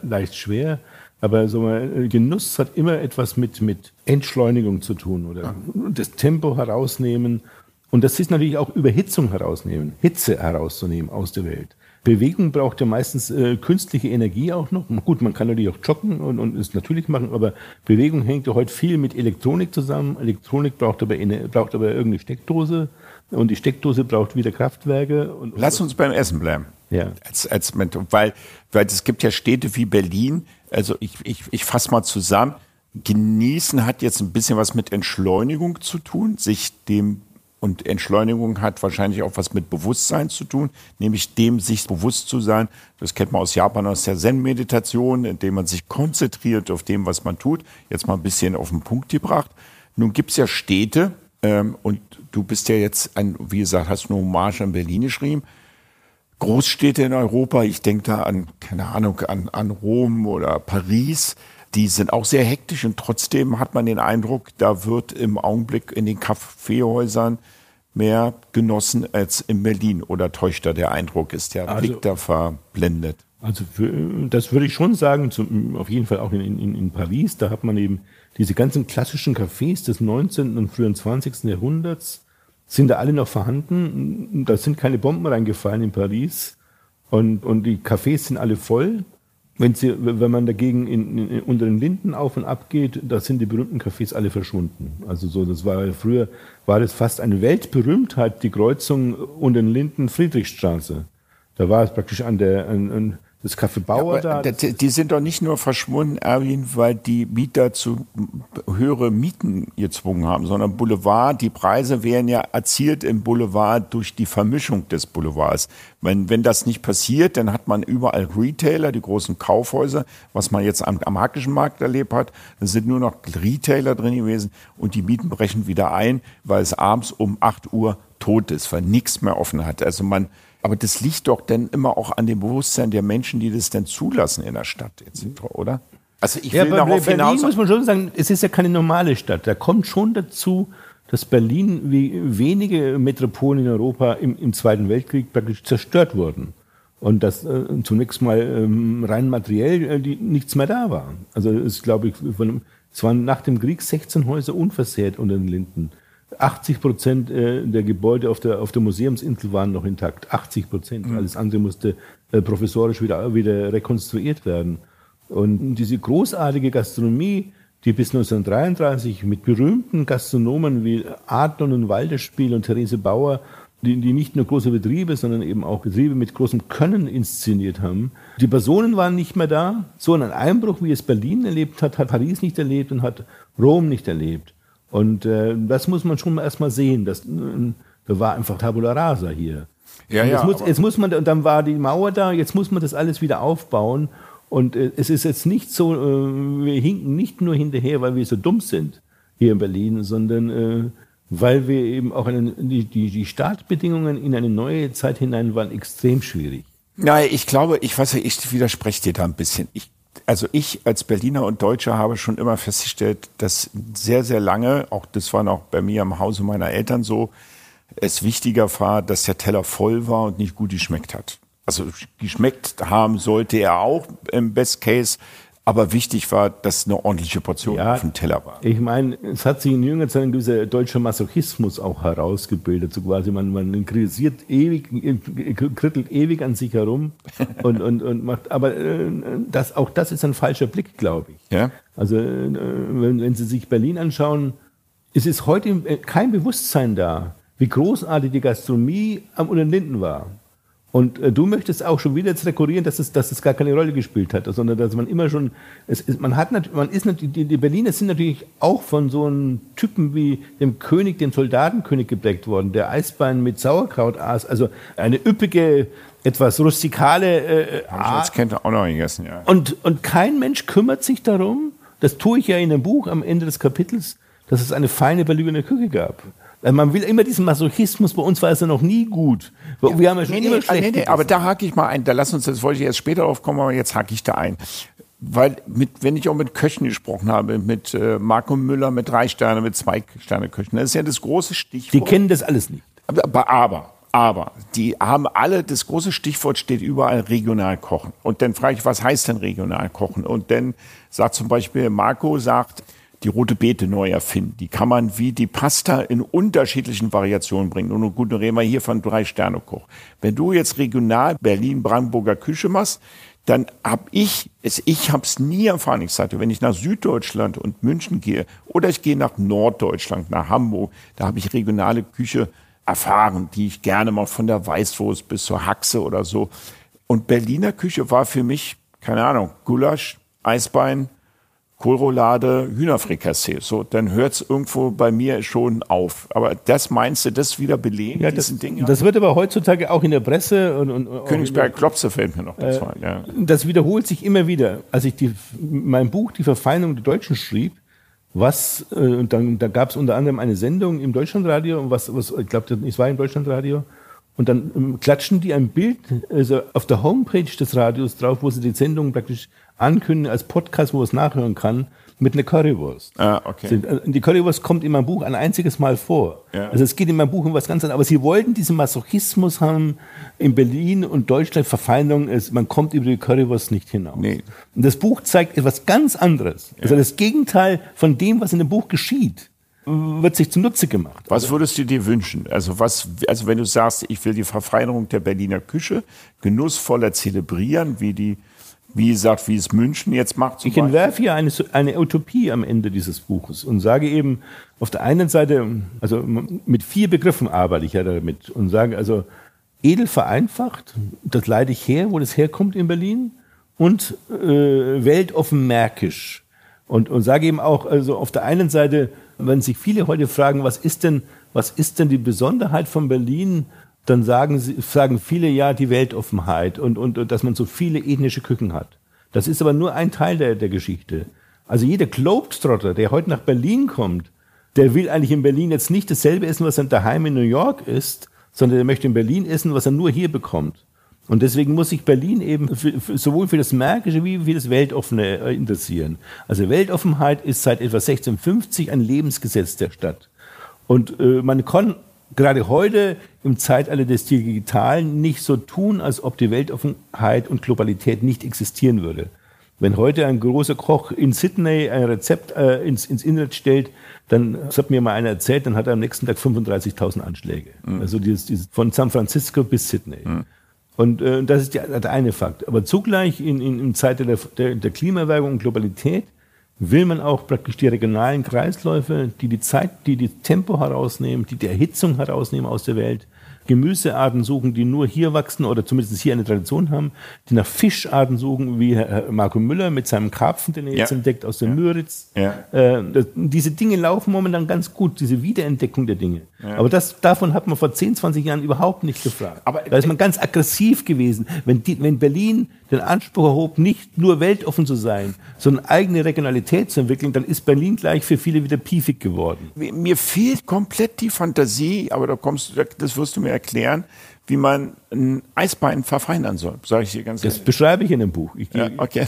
leicht schwer, aber so Genuss hat immer etwas mit, mit Entschleunigung zu tun oder das Tempo herausnehmen. Und das ist natürlich auch Überhitzung herausnehmen, Hitze herauszunehmen aus der Welt. Bewegung braucht ja meistens äh, künstliche Energie auch noch. Gut, man kann natürlich auch joggen und, und es natürlich machen, aber Bewegung hängt ja heute viel mit Elektronik zusammen. Elektronik braucht aber, eine, braucht aber irgendeine Steckdose und die Steckdose braucht wieder Kraftwerke. Und, Lass uns beim Essen bleiben. Ja. Als, als, weil, weil es gibt ja Städte wie Berlin, also ich, ich, ich fasse mal zusammen, Genießen hat jetzt ein bisschen was mit Entschleunigung zu tun, sich dem und Entschleunigung hat wahrscheinlich auch was mit Bewusstsein zu tun, nämlich dem sich bewusst zu sein. Das kennt man aus Japan aus der Zen-Meditation, indem man sich konzentriert auf dem, was man tut. Jetzt mal ein bisschen auf den Punkt gebracht. Nun gibt's ja Städte, ähm, und du bist ja jetzt, ein, wie gesagt, hast eine Hommage an Berlin geschrieben. Großstädte in Europa, ich denke da an, keine Ahnung, an, an Rom oder Paris, die sind auch sehr hektisch und trotzdem hat man den Eindruck, da wird im Augenblick in den Kaffeehäusern mehr genossen als in Berlin. Oder täuscht da der Eindruck? Ist der also, Blick da verblendet? Also das würde ich schon sagen, zum, auf jeden Fall auch in, in, in Paris. Da hat man eben diese ganzen klassischen Cafés des 19. und frühen 20. Jahrhunderts, sind da alle noch vorhanden. Da sind keine Bomben reingefallen in Paris. Und, und die Cafés sind alle voll. Wenn, sie, wenn man dagegen in, in, unter den Linden auf und ab geht, da sind die berühmten Cafés alle verschwunden. Also so, das war früher war das fast eine Weltberühmtheit, die Kreuzung unter den Linden Friedrichstraße. Da war es praktisch an der, an, an das Café Bauer ja, da. Die sind doch nicht nur verschwunden, Erwin, weil die Mieter zu höhere Mieten gezwungen haben, sondern Boulevard, die Preise werden ja erzielt im Boulevard durch die Vermischung des Boulevards. Wenn, wenn das nicht passiert, dann hat man überall Retailer, die großen Kaufhäuser, was man jetzt am, am Hackischen Markt erlebt hat. Da sind nur noch Retailer drin gewesen und die Mieten brechen wieder ein, weil es abends um 8 Uhr tot ist, weil nichts mehr offen hat. Also man, aber das liegt doch dann immer auch an dem Bewusstsein der Menschen, die das dann zulassen in der Stadt, oder? Also ich will ja, darauf Berlin hinaus. muss man schon sagen, es ist ja keine normale Stadt. Da kommt schon dazu, dass Berlin wie wenige Metropolen in Europa im, im Zweiten Weltkrieg praktisch zerstört wurden. Und dass äh, zunächst mal ähm, rein materiell äh, die, nichts mehr da war. Also es glaube ich, von, es waren nach dem Krieg 16 Häuser unversehrt unter den Linden. 80 Prozent äh, der Gebäude auf der, auf der Museumsinsel waren noch intakt. 80 Prozent. Mhm. Alles andere musste äh, professorisch wieder, wieder rekonstruiert werden. Und diese großartige Gastronomie, die bis 1933 mit berühmten Gastronomen wie Adlon und Walderspiel und Therese Bauer, die, die nicht nur große Betriebe, sondern eben auch Betriebe mit großem Können inszeniert haben. Die Personen waren nicht mehr da. So einen Einbruch, wie es Berlin erlebt hat, hat Paris nicht erlebt und hat Rom nicht erlebt. Und äh, das muss man schon erstmal sehen. Das, äh, da war einfach Tabula Rasa hier. Ja, ja. Muss, jetzt muss man, und dann war die Mauer da, jetzt muss man das alles wieder aufbauen. Und äh, es ist jetzt nicht so, äh, wir hinken nicht nur hinterher, weil wir so dumm sind hier in Berlin, sondern äh, weil wir eben auch eine, die, die, die Startbedingungen in eine neue Zeit hinein waren extrem schwierig. Nein, ich glaube, ich weiß ja, ich widerspreche dir da ein bisschen. Ich also ich als Berliner und Deutscher habe schon immer festgestellt, dass sehr, sehr lange, auch das war noch bei mir im Hause meiner Eltern so, es wichtiger war, dass der Teller voll war und nicht gut geschmeckt hat. Also geschmeckt haben sollte er auch im Best Case, aber wichtig war, dass eine ordentliche Portion ja, auf dem Teller war. Ich meine, es hat sich in jüngerer Zeit dieser deutsche Masochismus auch herausgebildet. So quasi man, man kritisiert ewig, krittelt ewig an sich herum und, und, und macht, aber äh, das, auch das ist ein falscher Blick, glaube ich. Ja? Also, äh, wenn, wenn Sie sich Berlin anschauen, es ist heute kein Bewusstsein da, wie großartig die Gastronomie am Unter Linden war. Und äh, du möchtest auch schon wieder jetzt rekurrieren, dass es, dass es gar keine Rolle gespielt hat, sondern dass man immer schon, es ist, man hat man ist natürlich, die, die Berliner sind natürlich auch von so einem Typen wie dem König, dem Soldatenkönig geprägt worden, der Eisbein mit Sauerkraut aß, also eine üppige, etwas rustikale äh, Art. Hab ich als Kind auch noch gegessen, ja. Und, und kein Mensch kümmert sich darum, das tue ich ja in einem Buch am Ende des Kapitels, dass es eine feine Berliner Küche gab. Man will immer diesen Masochismus, bei uns war es ja noch nie gut. Ja. Wir haben ja schon nee, immer nee, schlecht nee, nee, Aber da hake ich mal ein, da lass uns, das wollte ich erst später aufkommen, aber jetzt hake ich da ein. Weil, mit, wenn ich auch mit Köchen gesprochen habe, mit äh, Marco Müller, mit drei Sterne, mit zwei Sterne Köchen, das ist ja das große Stichwort. Die kennen das alles nicht. Aber, aber, aber, die haben alle, das große Stichwort steht überall regional kochen. Und dann frage ich, was heißt denn regional kochen? Und dann sagt zum Beispiel Marco, sagt, die rote Beete neu erfinden. Die kann man wie die Pasta in unterschiedlichen Variationen bringen. Und gut, reden wir hier von drei Sterne Koch. Wenn du jetzt regional Berlin-Brandenburger Küche machst, dann hab ich es, ich habe es nie erfahren. Ich sagte, wenn ich nach Süddeutschland und München gehe oder ich gehe nach Norddeutschland, nach Hamburg, da habe ich regionale Küche erfahren, die ich gerne mal von der Weißwurst bis zur Haxe oder so. Und Berliner Küche war für mich, keine Ahnung, Gulasch, Eisbein, Kohlroulade, Hühnerfrikassee. So, dann hört es irgendwo bei mir schon auf. Aber das meinst du, das wieder belegen, ja, das, das wird aber heutzutage auch in der Presse und, und Königsberg Klopse fällt mir noch das äh, ja. Das wiederholt sich immer wieder. Als ich die, mein Buch Die Verfeinerung der Deutschen schrieb, was, äh, und dann da gab es unter anderem eine Sendung im Deutschlandradio, was, was ich glaube, es war im Deutschlandradio, und dann ähm, klatschen die ein Bild also auf der Homepage des Radios drauf, wo sie die Sendung praktisch ankündigen als Podcast, wo man es nachhören kann, mit einer Currywurst. Ah, okay. Äh, die Currywurst kommt in meinem Buch ein einziges Mal vor. Ja. Also es geht in meinem Buch um was ganz anderes. Aber sie wollten diesen Masochismus haben in Berlin und Deutschland, Verfeindung ist, man kommt über die Currywurst nicht hinaus. Nee. Und das Buch zeigt etwas ganz anderes. Ja. Also das Gegenteil von dem, was in dem Buch geschieht wird sich zunutze gemacht. Was würdest du dir wünschen? Also was, also wenn du sagst, ich will die Verfeinerung der Berliner Küche genussvoller zelebrieren, wie die wie gesagt, wie es München jetzt macht. Ich entwerfe hier eine, eine Utopie am Ende dieses Buches und sage eben, auf der einen Seite, also mit vier Begriffen arbeite ich ja damit und sage also, edel vereinfacht, das leide ich her, wo das herkommt in Berlin, und äh, weltoffen märkisch. Und, und sage eben auch, also auf der einen Seite, wenn sich viele heute fragen, was ist denn, was ist denn die Besonderheit von Berlin, dann sagen, sie, sagen viele ja die Weltoffenheit und, und, und dass man so viele ethnische Küchen hat. Das ist aber nur ein Teil der, der Geschichte. Also jeder Globetrotter, der heute nach Berlin kommt, der will eigentlich in Berlin jetzt nicht dasselbe essen, was er daheim in New York isst, sondern der möchte in Berlin essen, was er nur hier bekommt. Und deswegen muss sich Berlin eben für, für, sowohl für das Märkische wie für das Weltoffene äh, interessieren. Also Weltoffenheit ist seit etwa 1650 ein Lebensgesetz der Stadt. Und äh, man kann gerade heute im Zeitalter des Digitalen nicht so tun, als ob die Weltoffenheit und Globalität nicht existieren würde. Wenn heute ein großer Koch in Sydney ein Rezept äh, ins, ins Internet stellt, dann, das hat mir mal einer erzählt, dann hat er am nächsten Tag 35.000 Anschläge. Mhm. Also dieses, dieses, von San Francisco bis Sydney. Mhm. Und äh, das ist der, der eine Fakt. Aber zugleich in, in, im Zeitalter der, der, der Klimaerwärmung und Globalität will man auch praktisch die regionalen Kreisläufe, die die Zeit, die die Tempo herausnehmen, die die Erhitzung herausnehmen aus der Welt, Gemüsearten suchen, die nur hier wachsen oder zumindest hier eine Tradition haben, die nach Fischarten suchen, wie Herr Marco Müller mit seinem Karpfen, den er jetzt entdeckt aus der ja. Müritz. Ja. Äh, das, diese Dinge laufen momentan ganz gut, diese Wiederentdeckung der Dinge. Ja. Aber das, davon hat man vor 10, 20 Jahren überhaupt nicht gefragt. Aber da ist man ganz aggressiv gewesen. Wenn, die, wenn Berlin den Anspruch erhob, nicht nur weltoffen zu sein, sondern eigene Regionalität zu entwickeln, dann ist Berlin gleich für viele wieder piefig geworden. Mir fehlt komplett die Fantasie, aber da kommst du, das wirst du mir erklären, wie man ein Eisbein verfeinern soll, sage ich dir ganz ehrlich. Das beschreibe ich in dem Buch. Ich, ja, okay.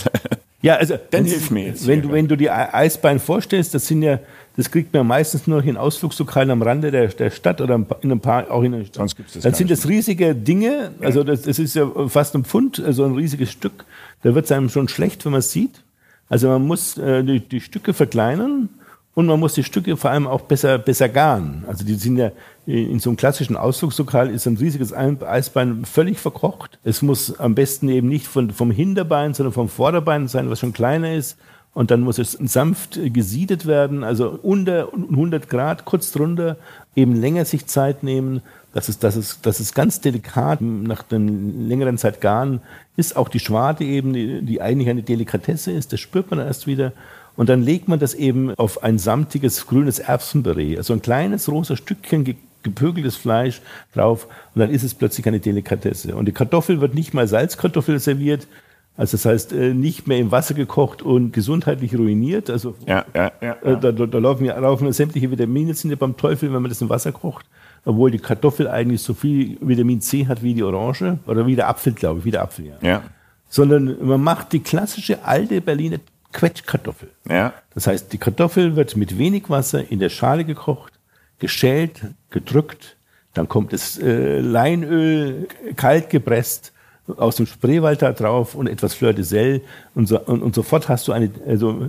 Ja, also dann hilf mir jetzt. Wenn du, wenn du die Eisbein vorstellst, das sind ja, das kriegt man meistens nur in Ausflugslokalen am Rande der, der Stadt oder in ein paar, auch in der Stadt. Sonst gibt's das Dann sind das riesige Dinge, also das, das ist ja fast ein Pfund, also ein riesiges Stück. Da wird es einem schon schlecht, wenn man es sieht. Also man muss äh, die, die Stücke verkleinern und man muss die Stücke vor allem auch besser, besser garen. Also die sind ja in so einem klassischen Ausflugslokal ist ein riesiges Eisbein völlig verkocht. Es muss am besten eben nicht von, vom Hinterbein, sondern vom Vorderbein sein, was schon kleiner ist. Und dann muss es sanft gesiedet werden, also unter 100 Grad, kurz drunter, eben länger sich Zeit nehmen. Das ist, das ist, das ist ganz delikat. Nach einer längeren Zeit garen ist auch die Schwarte eben, die, die eigentlich eine Delikatesse ist. Das spürt man erst wieder. Und dann legt man das eben auf ein samtiges grünes Erbsenberät, also ein kleines rosa Stückchen gepökeltes Fleisch drauf und dann ist es plötzlich eine Delikatesse. Und die Kartoffel wird nicht mal Salzkartoffel serviert, also das heißt äh, nicht mehr im Wasser gekocht und gesundheitlich ruiniert. Also ja, ja, ja, äh, Da, da, laufen ja laufen sämtliche Vitamine sind ja beim Teufel, wenn man das im Wasser kocht. Obwohl die Kartoffel eigentlich so viel Vitamin C hat wie die Orange oder wie der Apfel, glaube ich, wie der Apfel, ja. ja. Sondern man macht die klassische alte Berliner Quetschkartoffel. Ja. Das heißt, die Kartoffel wird mit wenig Wasser in der Schale gekocht, geschält, gedrückt, dann kommt das äh, Leinöl kalt gepresst, aus dem Spreewald da drauf und etwas Fleur de Sel und, so, und, und, sofort hast du eine, also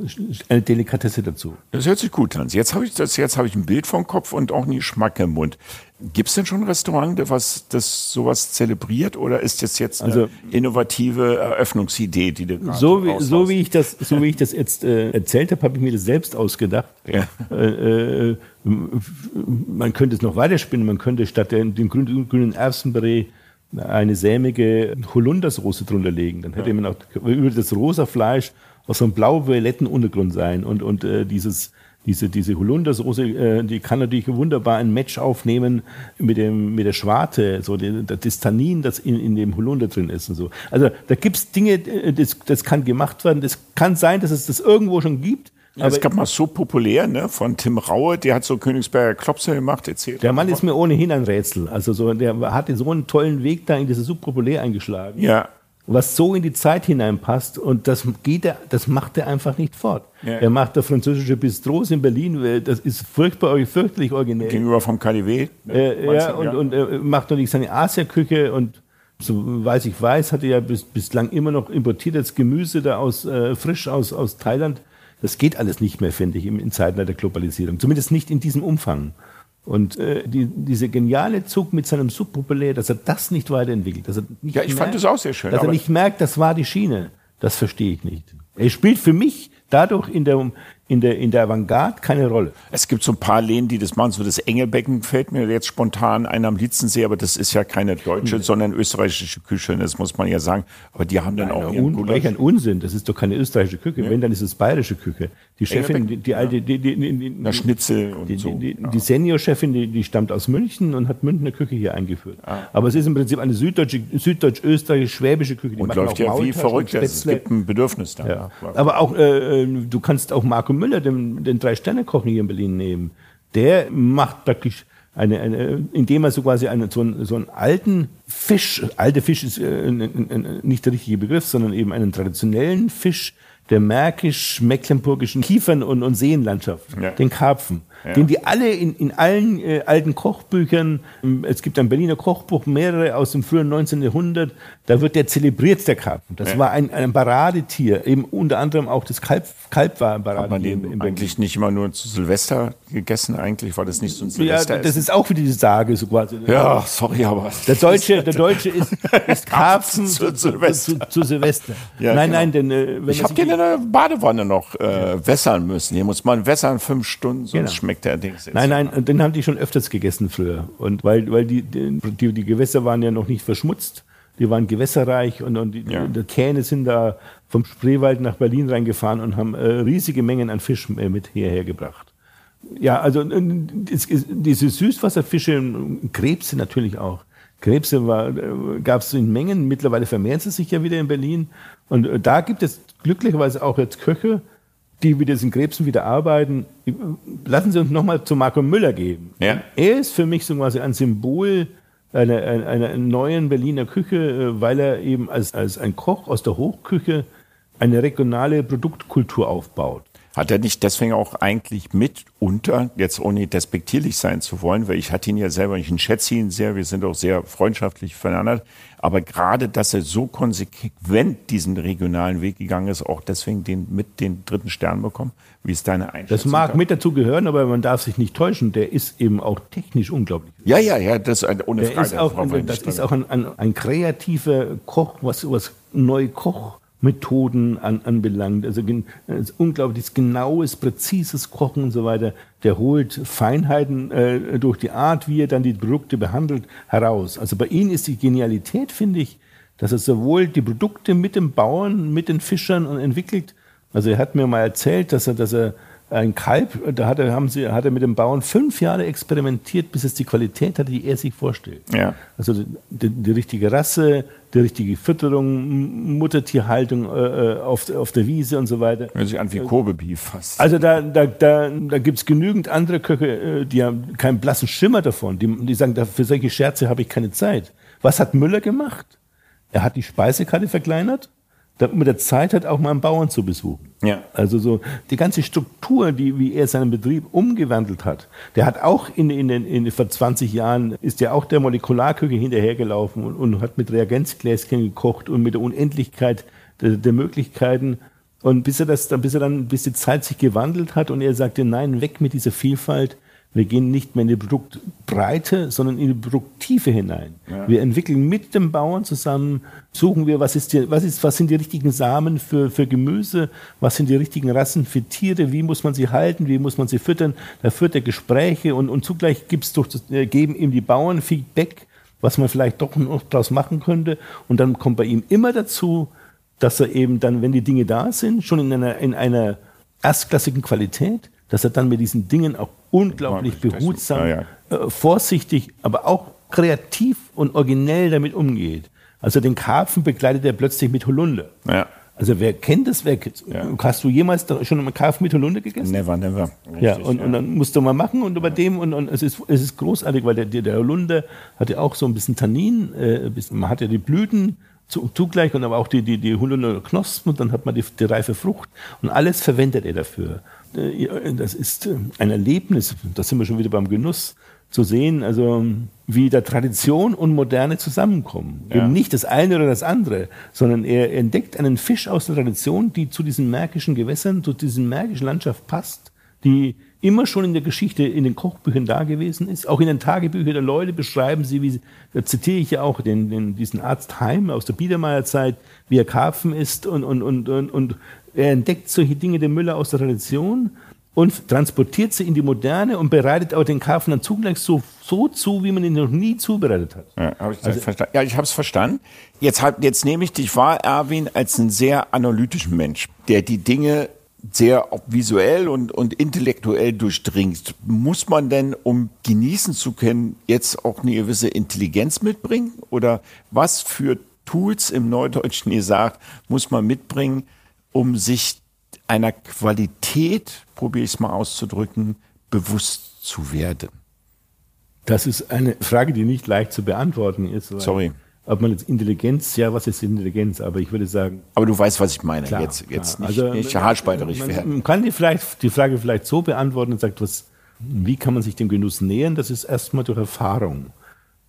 eine Delikatesse dazu. Das hört sich gut an. Jetzt habe ich, das, jetzt hab ich ein Bild vom Kopf und auch einen Geschmack im Mund. Gibt es denn schon ein Restaurant, was das sowas zelebriert oder ist das jetzt eine also, innovative Eröffnungsidee, die du gerade so wie, so wie ich das So wie ich das jetzt äh, erzählt habe, habe ich mir das selbst ausgedacht. Ja. Äh, äh, man könnte es noch weiterspinnen, man könnte statt dem grünen, grünen Erbsenbrei eine sämige Holundersoße drunter legen. Dann hätte ja. man auch über das rosa Fleisch aus so einem blau-violetten Untergrund sein und, und äh, dieses diese, diese Holundersoße, äh, die kann natürlich wunderbar ein Match aufnehmen mit, dem, mit der Schwarte, so die, das Tannin, das in, in dem Holunder drin ist und so. Also da gibt's Dinge, äh, das, das kann gemacht werden. Das kann sein, dass es das irgendwo schon gibt. Ja, es gab mal so populär, ne, von Tim Raue, der hat so Königsberger Klopse gemacht, erzählt. Der Mann ist mir ohnehin ein Rätsel. Also so, der hatte so einen tollen Weg da in diese Subpopulär eingeschlagen. Ja. Was so in die Zeit hineinpasst und das geht er, das macht er einfach nicht fort. Ja. Er macht der französische Bistros in Berlin, das ist furchtbar, fürchterlich originell. Gegenüber vom KDW. Äh, ja, und, ja. und er macht natürlich seine Asiaküche und so weiß ich weiß, hatte ja bis, bislang immer noch importiertes Gemüse da aus, äh, frisch aus, aus Thailand das geht alles nicht mehr, finde ich, in Zeiten der Globalisierung. Zumindest nicht in diesem Umfang. Und äh, die, dieser geniale Zug mit seinem Subpopulär, dass er das nicht weiterentwickelt. Dass er nicht ja, ich merkt, fand das auch sehr schön. Dass er nicht merkt, das war die Schiene. Das verstehe ich nicht. Er spielt für mich dadurch in der in der, in der Avantgarde keine Rolle. Es gibt so ein paar Läden, die das machen. So das Engelbecken fällt mir jetzt spontan ein am Lietzensee, aber das ist ja keine deutsche, nee. sondern österreichische Küche, das muss man ja sagen. Aber die haben dann Nein, auch ihren un Welch ein Unsinn, das ist doch keine österreichische Küche. Ja. Wenn, dann ist es bayerische Küche. Die Chefin, die, die alte, die, die, die, die, Schnitzel und die, so. Die, die, die Senior-Chefin, die, die stammt aus München und hat Münchner Küche hier eingeführt. Ah. Aber es ist im Prinzip eine süddeutsche, süddeutsch-österreichisch-schwäbische Küche. Die und läuft ja wie verrückt. Es gibt ein Bedürfnis da. Ja. Aber auch, äh, du kannst auch Marco Müller, den, den Drei-Sterne-Koch hier in Berlin nehmen. Der macht praktisch eine, eine, indem er so quasi einen, so, einen, so einen alten Fisch, alte Fisch ist äh, nicht der richtige Begriff, sondern eben einen traditionellen Fisch der märkisch-mecklenburgischen Kiefern- und, und Seenlandschaft, ja. den Karpfen ja. den die alle in, in allen äh, alten Kochbüchern, es gibt ein Berliner Kochbuch, mehrere aus dem frühen 19. Jahrhundert, da wird der zelebriert, der Karpfen. Das ja. war ein, ein Paradetier, eben unter anderem auch das Kalb, Kalb war ein Paradetier. Hat man den im, eigentlich nicht immer nur zu Silvester gegessen, eigentlich war das nicht so ein Silvester. Ja, das ist auch wieder die Sage, so quasi. Ja, sorry, aber. Der Deutsche, der Deutsche ist, ist Karpfen zu, zu, Silvester. Zu, zu Silvester. Ja, nein, genau. nein, denn, äh, Ich habe den in der Badewanne noch äh, wässern müssen. Hier muss man wässern fünf Stunden, sonst genau. schmeckt schmeckt der Dings Nein, nein, den haben die schon öfters gegessen früher. Und weil, weil die, die, die Gewässer waren ja noch nicht verschmutzt, die waren gewässerreich und, und die, ja. die Kähne sind da vom Spreewald nach Berlin reingefahren und haben äh, riesige Mengen an Fisch äh, mit hierher gebracht. Ja, also diese Süßwasserfische, Krebse natürlich auch. Krebse äh, gab es in Mengen, mittlerweile vermehren sie sich ja wieder in Berlin. Und äh, da gibt es glücklicherweise auch jetzt Köche, die mit diesen Krebsen wieder arbeiten. Lassen Sie uns nochmal zu Marco Müller gehen. Ja. Er ist für mich so quasi ein Symbol einer, einer, einer neuen Berliner Küche, äh, weil er eben als, als ein Koch aus der Hochküche eine regionale Produktkultur aufbaut. Hat er nicht deswegen auch eigentlich mitunter, jetzt ohne despektierlich sein zu wollen, weil ich hatte ihn ja selber, ich schätze ihn sehr, wir sind auch sehr freundschaftlich voneinander, aber gerade, dass er so konsequent diesen regionalen Weg gegangen ist, auch deswegen den, mit den dritten Stern bekommen, wie ist deine Einschätzung? Das mag da? mit dazu gehören, aber man darf sich nicht täuschen, der ist eben auch technisch unglaublich. Ja, ja, ja, das ist ohne der Frage. Ist auch, das ist auch ein, ein, ein kreativer Koch, was, was neu Koch Methoden an, anbelangt. Also unglaubliches genaues, präzises Kochen und so weiter. Der holt Feinheiten äh, durch die Art, wie er dann die Produkte behandelt, heraus. Also bei ihm ist die Genialität, finde ich, dass er sowohl die Produkte mit dem Bauern, mit den Fischern entwickelt. Also er hat mir mal erzählt, dass er, dass er ein Kalb, da hat er, haben sie, hat er mit dem Bauern fünf Jahre experimentiert, bis es die Qualität hatte, die er sich vorstellt. Ja. Also die, die richtige Rasse, die richtige Fütterung, Muttertierhaltung äh, äh auf, auf der Wiese und so weiter. Hört sich an wie Kobe-Beef fast. Also da, da, da, da gibt es genügend andere Köche, äh, die haben keinen blassen Schimmer davon. Die, die sagen, für solche Scherze habe ich keine Zeit. Was hat Müller gemacht? Er hat die Speisekarte verkleinert damit man der Zeit hat, auch mal einen Bauern zu besuchen. Ja. Also so die ganze Struktur, die, wie er seinen Betrieb umgewandelt hat, der hat auch in, in, in, in vor 20 Jahren, ist ja auch der Molekularküche hinterhergelaufen und, und hat mit Reagenzgläschen gekocht und mit der Unendlichkeit der, der Möglichkeiten. Und bis er das, bis er dann, bis die Zeit sich gewandelt hat und er sagte, nein, weg mit dieser Vielfalt, wir gehen nicht mehr in die Produktbreite, sondern in die Produkttiefe hinein. Ja. Wir entwickeln mit dem Bauern zusammen, suchen wir, was, ist die, was, ist, was sind die richtigen Samen für, für Gemüse, was sind die richtigen Rassen für Tiere, wie muss man sie halten, wie muss man sie füttern. Da führt er Gespräche und, und zugleich gibt's durch äh, geben ihm die Bauern Feedback, was man vielleicht doch noch daraus machen könnte. Und dann kommt bei ihm immer dazu, dass er eben dann, wenn die Dinge da sind, schon in einer, in einer erstklassigen Qualität, dass er dann mit diesen Dingen auch unglaublich behutsam, ja, ja. Äh, vorsichtig, aber auch kreativ und originell damit umgeht. Also den Karpfen begleitet er plötzlich mit Holunder. Ja. Also wer kennt das? Wer. Hast du jemals schon einen Karpfen mit Holunder gegessen? Never, never. Richtig, ja, und, und dann musst du mal machen und bei dem und, und es, ist, es ist großartig, weil der, der Holunder hat ja auch so ein bisschen Tannin, äh, man hat ja die Blüten zugleich und aber auch die, die, die Holunder Knospen und dann hat man die, die reife Frucht und alles verwendet er dafür. Äh, das ist äh, ein Erlebnis, da sind wir schon wieder beim Genuss, zu sehen, also wie da Tradition und Moderne zusammenkommen. Ja. Eben nicht das eine oder das andere, sondern er entdeckt einen Fisch aus der Tradition, die zu diesen märkischen Gewässern, zu diesen märkischen Landschaft passt, die immer schon in der Geschichte, in den Kochbüchern da gewesen ist. Auch in den Tagebüchern der Leute beschreiben sie, wie, da zitiere ich ja auch den, den, diesen Arzt Heim aus der Biedermeierzeit, wie er Karpfen isst und, und, und, und, und er entdeckt solche Dinge der Müller aus der Tradition und transportiert sie in die Moderne und bereitet auch den Karpfen dann zugleich so, so zu, wie man ihn noch nie zubereitet hat. Ja, hab ich also, verstanden. Ja, ich habe es verstanden. Jetzt, hab, jetzt nehme ich dich wahr, Erwin, als einen sehr analytischen Mensch, der die Dinge sehr visuell und, und intellektuell durchdringt. Muss man denn, um genießen zu können, jetzt auch eine gewisse Intelligenz mitbringen? Oder was für Tools im Neudeutschen gesagt muss man mitbringen, um sich einer Qualität, probiere ich es mal auszudrücken, bewusst zu werden? Das ist eine Frage, die nicht leicht zu beantworten ist. Sorry. Ob man jetzt Intelligenz, ja, was ist Intelligenz? Aber ich würde sagen. Aber du weißt, was ich meine. Klar, jetzt, jetzt klar. nicht, also, nicht haarspalterig man, werden. Man kann die, vielleicht, die Frage vielleicht so beantworten und sagt, was, wie kann man sich dem Genuss nähern? Das ist erstmal durch Erfahrung.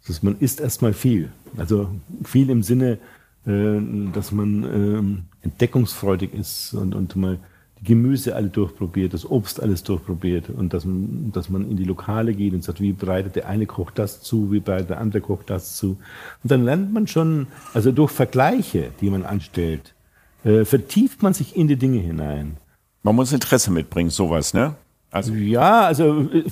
Das ist, man isst erstmal viel. Also viel im Sinne, äh, dass man ähm, entdeckungsfreudig ist und, und mal die Gemüse alle durchprobiert, das Obst alles durchprobiert und dass man, dass man in die Lokale geht und sagt, wie bereitet der eine Koch das zu, wie bereitet der andere Koch das zu. Und dann lernt man schon, also durch Vergleiche, die man anstellt, äh, vertieft man sich in die Dinge hinein. Man muss Interesse mitbringen, sowas, ne? Also ja, also äh,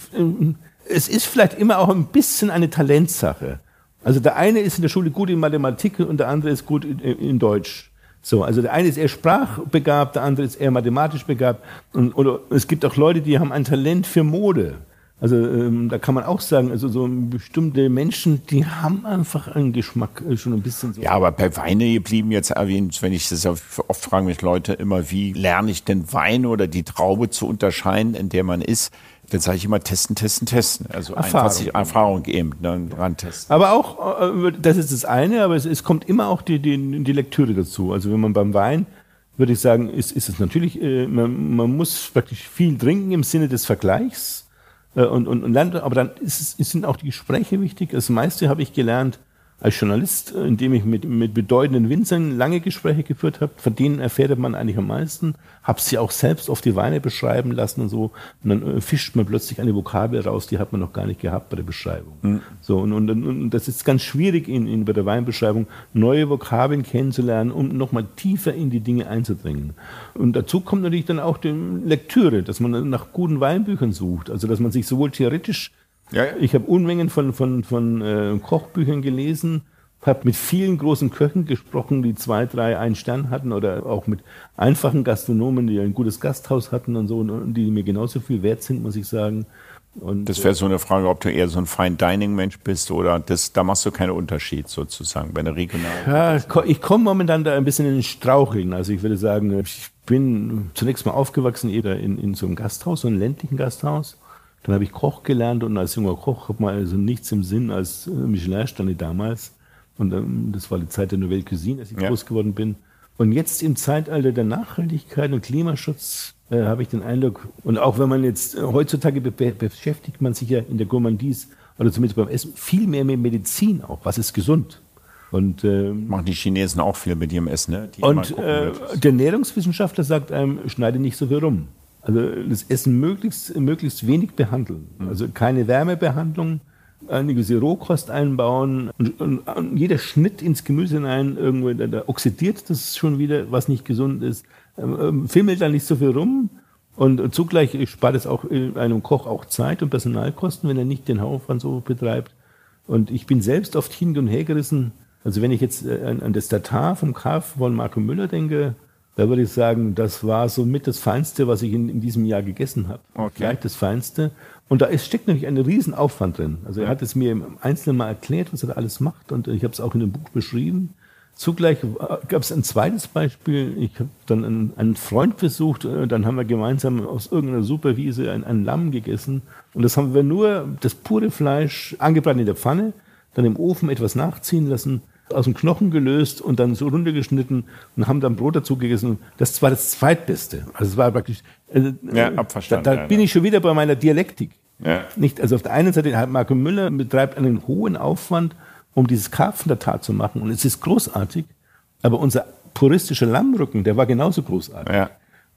es ist vielleicht immer auch ein bisschen eine Talentsache. Also der eine ist in der Schule gut in Mathematik und der andere ist gut in, in Deutsch. So, also der eine ist eher sprachbegabt, der andere ist eher mathematisch begabt. Und, oder es gibt auch Leute, die haben ein Talent für Mode. Also ähm, da kann man auch sagen, also so bestimmte Menschen, die haben einfach einen Geschmack äh, schon ein bisschen so. Ja, aber bei Weine geblieben jetzt erwähnt, wenn ich das ja oft fragen mich Leute immer, wie lerne ich denn Wein oder die Traube zu unterscheiden, in der man ist? Dann sage ich immer testen, testen, testen. Also Erfahrung, einfach sich Erfahrung eben dann ran testen. Aber auch, äh, das ist das eine, aber es, es kommt immer auch die, die, die Lektüre dazu. Also wenn man beim Wein würde ich sagen, ist, ist es natürlich, äh, man, man muss praktisch viel trinken im Sinne des Vergleichs äh, und, und, und lernt, aber dann ist, es, sind auch die Gespräche wichtig. Das meiste habe ich gelernt als Journalist, äh, indem ich mit, mit bedeutenden Winzern lange Gespräche geführt habe. Von denen erfährt man eigentlich am meisten. Habe sie auch selbst auf die Weine beschreiben lassen und so. Und dann äh, fischt man plötzlich eine Vokabel raus, die hat man noch gar nicht gehabt bei der Beschreibung. Mhm. So, und, und, und das ist ganz schwierig in, in, bei der Weinbeschreibung, neue Vokabeln kennenzulernen, um nochmal tiefer in die Dinge einzudringen. Und dazu kommt natürlich dann auch die Lektüre, dass man nach guten Weinbüchern sucht. Also, dass man sich sowohl theoretisch ja. Ich habe Unmengen von, von, von äh, Kochbüchern gelesen, habe mit vielen großen Köchen gesprochen, die zwei, drei, einen Stern hatten oder auch mit einfachen Gastronomen, die ein gutes Gasthaus hatten und so, und die mir genauso viel wert sind, muss ich sagen. Und, das wäre so eine Frage, ob du eher so ein Fine Dining Mensch bist oder das, da machst du keinen Unterschied sozusagen bei der regionalen. Ja, ich komme momentan da ein bisschen in den Straucheln. Also ich würde sagen, ich bin zunächst mal aufgewachsen in, in so einem Gasthaus, so einem ländlichen Gasthaus. Dann habe ich Koch gelernt und als junger Koch hat man also nichts im Sinn als äh, Michelin-Sterne damals. Und ähm, das war die Zeit der Nouvelle Cuisine, als ich ja. groß geworden bin. Und jetzt im Zeitalter der Nachhaltigkeit und Klimaschutz äh, habe ich den Eindruck, und auch wenn man jetzt äh, heutzutage be beschäftigt man sich ja in der Gourmandise oder zumindest beim Essen viel mehr mit Medizin auch. Was ist gesund? Und, äh, Machen die Chinesen auch viel mit ihrem Essen, ne? Die und äh, der Ernährungswissenschaftler sagt einem, schneide nicht so viel rum. Also das Essen möglichst, möglichst wenig behandeln. Mhm. Also keine Wärmebehandlung, eine gewisse Rohkost einbauen und, und, und, jeder Schnitt ins Gemüse hinein, irgendwo, da, da, oxidiert das schon wieder, was nicht gesund ist. Ähm, ähm fimmelt da nicht so viel rum und zugleich spart es auch einem Koch auch Zeit und Personalkosten, wenn er nicht den Haufwand so betreibt. Und ich bin selbst oft hin und her gerissen. Also wenn ich jetzt äh, an, an das Tatar vom Kaf von Marco Müller denke, da würde ich sagen, das war somit das Feinste, was ich in, in diesem Jahr gegessen habe. Okay. Vielleicht das Feinste. Und da ist, steckt natürlich ein Riesenaufwand drin. Also er hat es mir im Einzelnen mal erklärt, was er da alles macht. Und ich habe es auch in dem Buch beschrieben. Zugleich äh, gab es ein zweites Beispiel. Ich habe dann einen, einen, Freund besucht, äh, dann haben wir gemeinsam aus irgendeiner Superwiese ein, ein Lamm gegessen. Und das haben wir nur, das pure Fleisch, angebrannt in der Pfanne, dann im Ofen etwas nachziehen lassen aus dem Knochen gelöst und dann so runtergeschnitten und haben dann Brot dazu gegessen. Das war das Zweitbeste. Also es war praktisch. Äh, ja, abverstanden. Da, da bin ich schon wieder bei meiner Dialektik. Ja. Nicht, also auf der einen Seite hat Marco Müller betreibt einen hohen Aufwand, um dieses Karpfendatar zu machen und es ist großartig, aber unser puristischer Lammrücken, der war genauso großartig. Ja.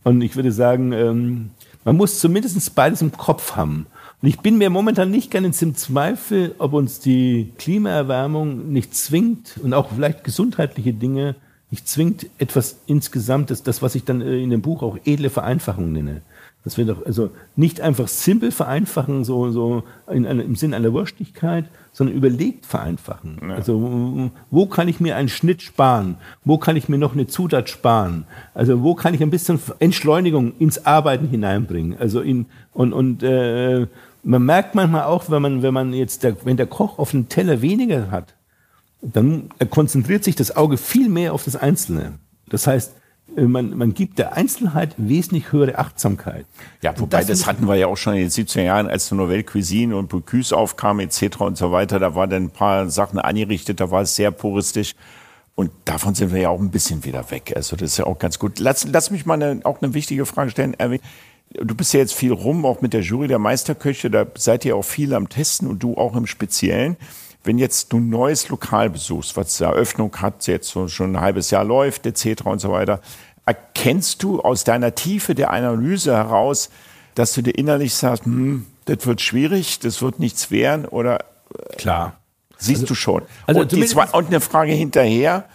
Und ich würde sagen, ähm, man muss zumindest beides im Kopf haben. Und ich bin mir momentan nicht ganz im Zweifel, ob uns die Klimaerwärmung nicht zwingt und auch vielleicht gesundheitliche Dinge nicht zwingt, etwas insgesamt, das, das was ich dann äh, in dem Buch auch edle Vereinfachung nenne. Dass wir doch also nicht einfach simpel vereinfachen, so, so in, in, im Sinn einer Wurstigkeit, sondern überlegt vereinfachen. Ja. Also wo kann ich mir einen Schnitt sparen? Wo kann ich mir noch eine Zutat sparen? Also wo kann ich ein bisschen Entschleunigung ins Arbeiten hineinbringen? Also in und und äh, man merkt manchmal auch, wenn man, wenn man jetzt, der, wenn der Koch auf dem Teller weniger hat, dann konzentriert sich das Auge viel mehr auf das Einzelne. Das heißt, äh, man, man gibt der Einzelheit wesentlich höhere Achtsamkeit. Ja, wobei das, das hatten wir ja auch schon in den 70er Jahren, als Nouvelle Cuisine und Bocuse aufkam etc. und so weiter. Da waren dann ein paar Sachen angerichtet, da war es sehr puristisch. Und davon sind wir ja auch ein bisschen wieder weg. Also das ist ja auch ganz gut. Lass, lass mich mal eine, auch eine wichtige Frage stellen, Erwin. Du bist ja jetzt viel rum, auch mit der Jury der Meisterköche, da seid ihr auch viel am Testen und du auch im Speziellen. Wenn jetzt du ein neues Lokal besuchst, was Eröffnung hat, jetzt so schon ein halbes Jahr läuft, etc. und so weiter, erkennst du aus deiner Tiefe der Analyse heraus, dass du dir innerlich sagst, hm, das wird schwierig, das wird nichts werden oder klar siehst also, du schon. Also und, zwei, und eine Frage hinterher,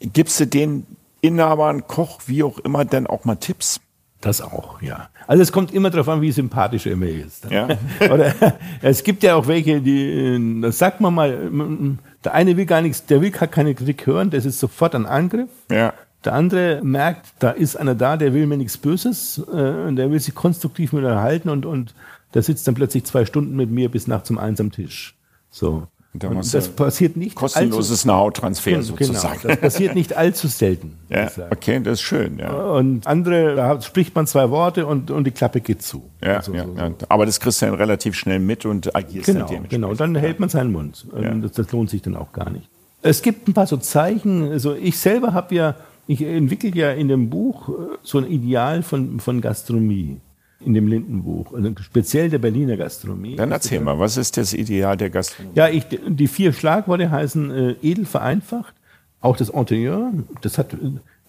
gibst du den Inhabern, Koch, wie auch immer, denn auch mal Tipps? Das auch, ja. Also es kommt immer darauf an, wie sympathisch er mir ist. Ja. Oder es gibt ja auch welche, die, das sagt man mal, der eine will gar nichts, der will gar keine Kritik hören, das ist sofort ein Angriff. Ja. Der andere merkt, da ist einer da, der will mir nichts Böses, äh, der will sich konstruktiv mit mir erhalten und, und der sitzt dann plötzlich zwei Stunden mit mir bis nach zum Eins am Tisch. So. Da das passiert nicht kostenloses Know-how-Transfer sozusagen. Genau, das passiert nicht allzu selten. Ja, okay, das ist schön. Ja. Und andere, da spricht man zwei Worte und, und die Klappe geht zu. Ja, also, ja, so, ja. Aber das kriegst du dann relativ schnell mit und agierst genau, dann dementsprechend. Genau, dann hält man seinen Mund. Das, das, lohnt sich dann auch gar nicht. Es gibt ein paar so Zeichen. Also ich selber habe ja, ich entwickle ja in dem Buch so ein Ideal von, von Gastronomie in dem Lindenbuch, also speziell der Berliner Gastronomie. Dann erzähl mal, was ist das Ideal der Gastronomie? Ja, ich, die vier Schlagworte heißen äh, edel vereinfacht, auch das Interieur, das hat, äh,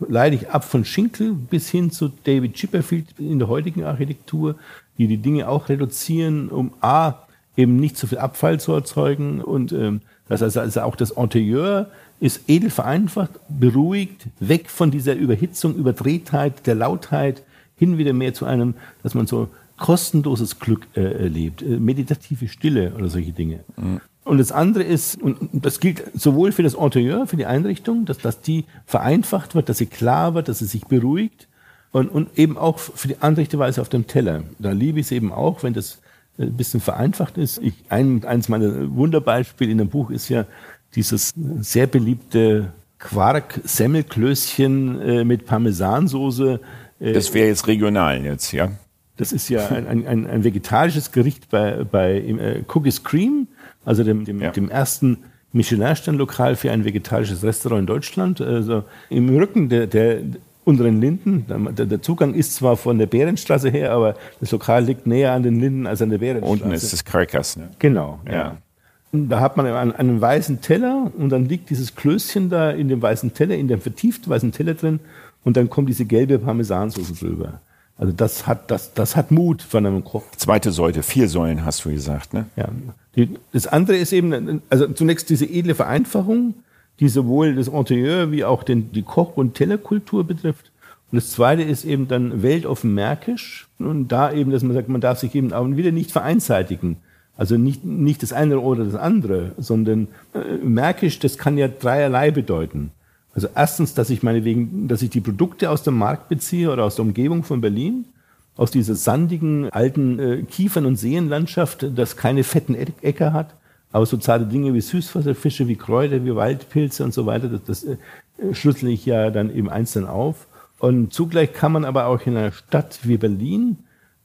leide ich ab von Schinkel bis hin zu David Chipperfield in der heutigen Architektur, die die Dinge auch reduzieren, um A, eben nicht so viel Abfall zu erzeugen und ähm, das heißt also auch das Interieur ist edel vereinfacht, beruhigt, weg von dieser Überhitzung, Überdrehtheit, der Lautheit, hin wieder mehr zu einem, dass man so kostenloses Glück äh, erlebt, äh, meditative Stille oder solche Dinge. Mhm. Und das andere ist, und das gilt sowohl für das Interieur, für die Einrichtung, dass, dass die vereinfacht wird, dass sie klar wird, dass sie sich beruhigt und, und eben auch für die Anrichteweise auf dem Teller. Da liebe ich es eben auch, wenn das äh, ein bisschen vereinfacht ist. Ich, ein, eins meiner Wunderbeispiele in dem Buch ist ja dieses sehr beliebte Quark-Semmelklößchen äh, mit Parmesansoße, äh, das wäre jetzt regional jetzt, ja? Das ist ja ein, ein, ein vegetarisches Gericht bei, bei äh, Cookies Cream, also dem, dem, ja. dem ersten Michelin-Stern-Lokal für ein vegetarisches Restaurant in Deutschland. Also im Rücken der, der unteren Linden. Der Zugang ist zwar von der Bärenstraße her, aber das Lokal liegt näher an den Linden als an der Bärenstraße. Unten ist das Crackers, ne? Genau, ja. ja. Da hat man einen, einen, weißen Teller und dann liegt dieses Klößchen da in dem weißen Teller, in dem vertieft weißen Teller drin und dann kommt diese gelbe Parmesansauce drüber. Also das hat, das, das hat Mut von einem Koch. Zweite Säule, vier Säulen hast du gesagt, ne? Ja. Die, das andere ist eben, also zunächst diese edle Vereinfachung, die sowohl das Interieur wie auch den, die Koch- und Tellerkultur betrifft. Und das zweite ist eben dann weltoffen märkisch. Und da eben, dass man sagt, man darf sich eben auch wieder nicht vereinseitigen. Also nicht, nicht das eine oder das andere, sondern äh, märkisch, das kann ja dreierlei bedeuten. Also erstens, dass ich meinetwegen, dass ich die Produkte aus dem Markt beziehe oder aus der Umgebung von Berlin, aus dieser sandigen, alten äh, Kiefern- und Seenlandschaft, das keine fetten Äcker hat, aber so zarte Dinge wie Süßwasserfische, wie Kräuter, wie Waldpilze und so weiter, das, das äh, schlüssel ich ja dann eben einzeln auf. Und zugleich kann man aber auch in einer Stadt wie Berlin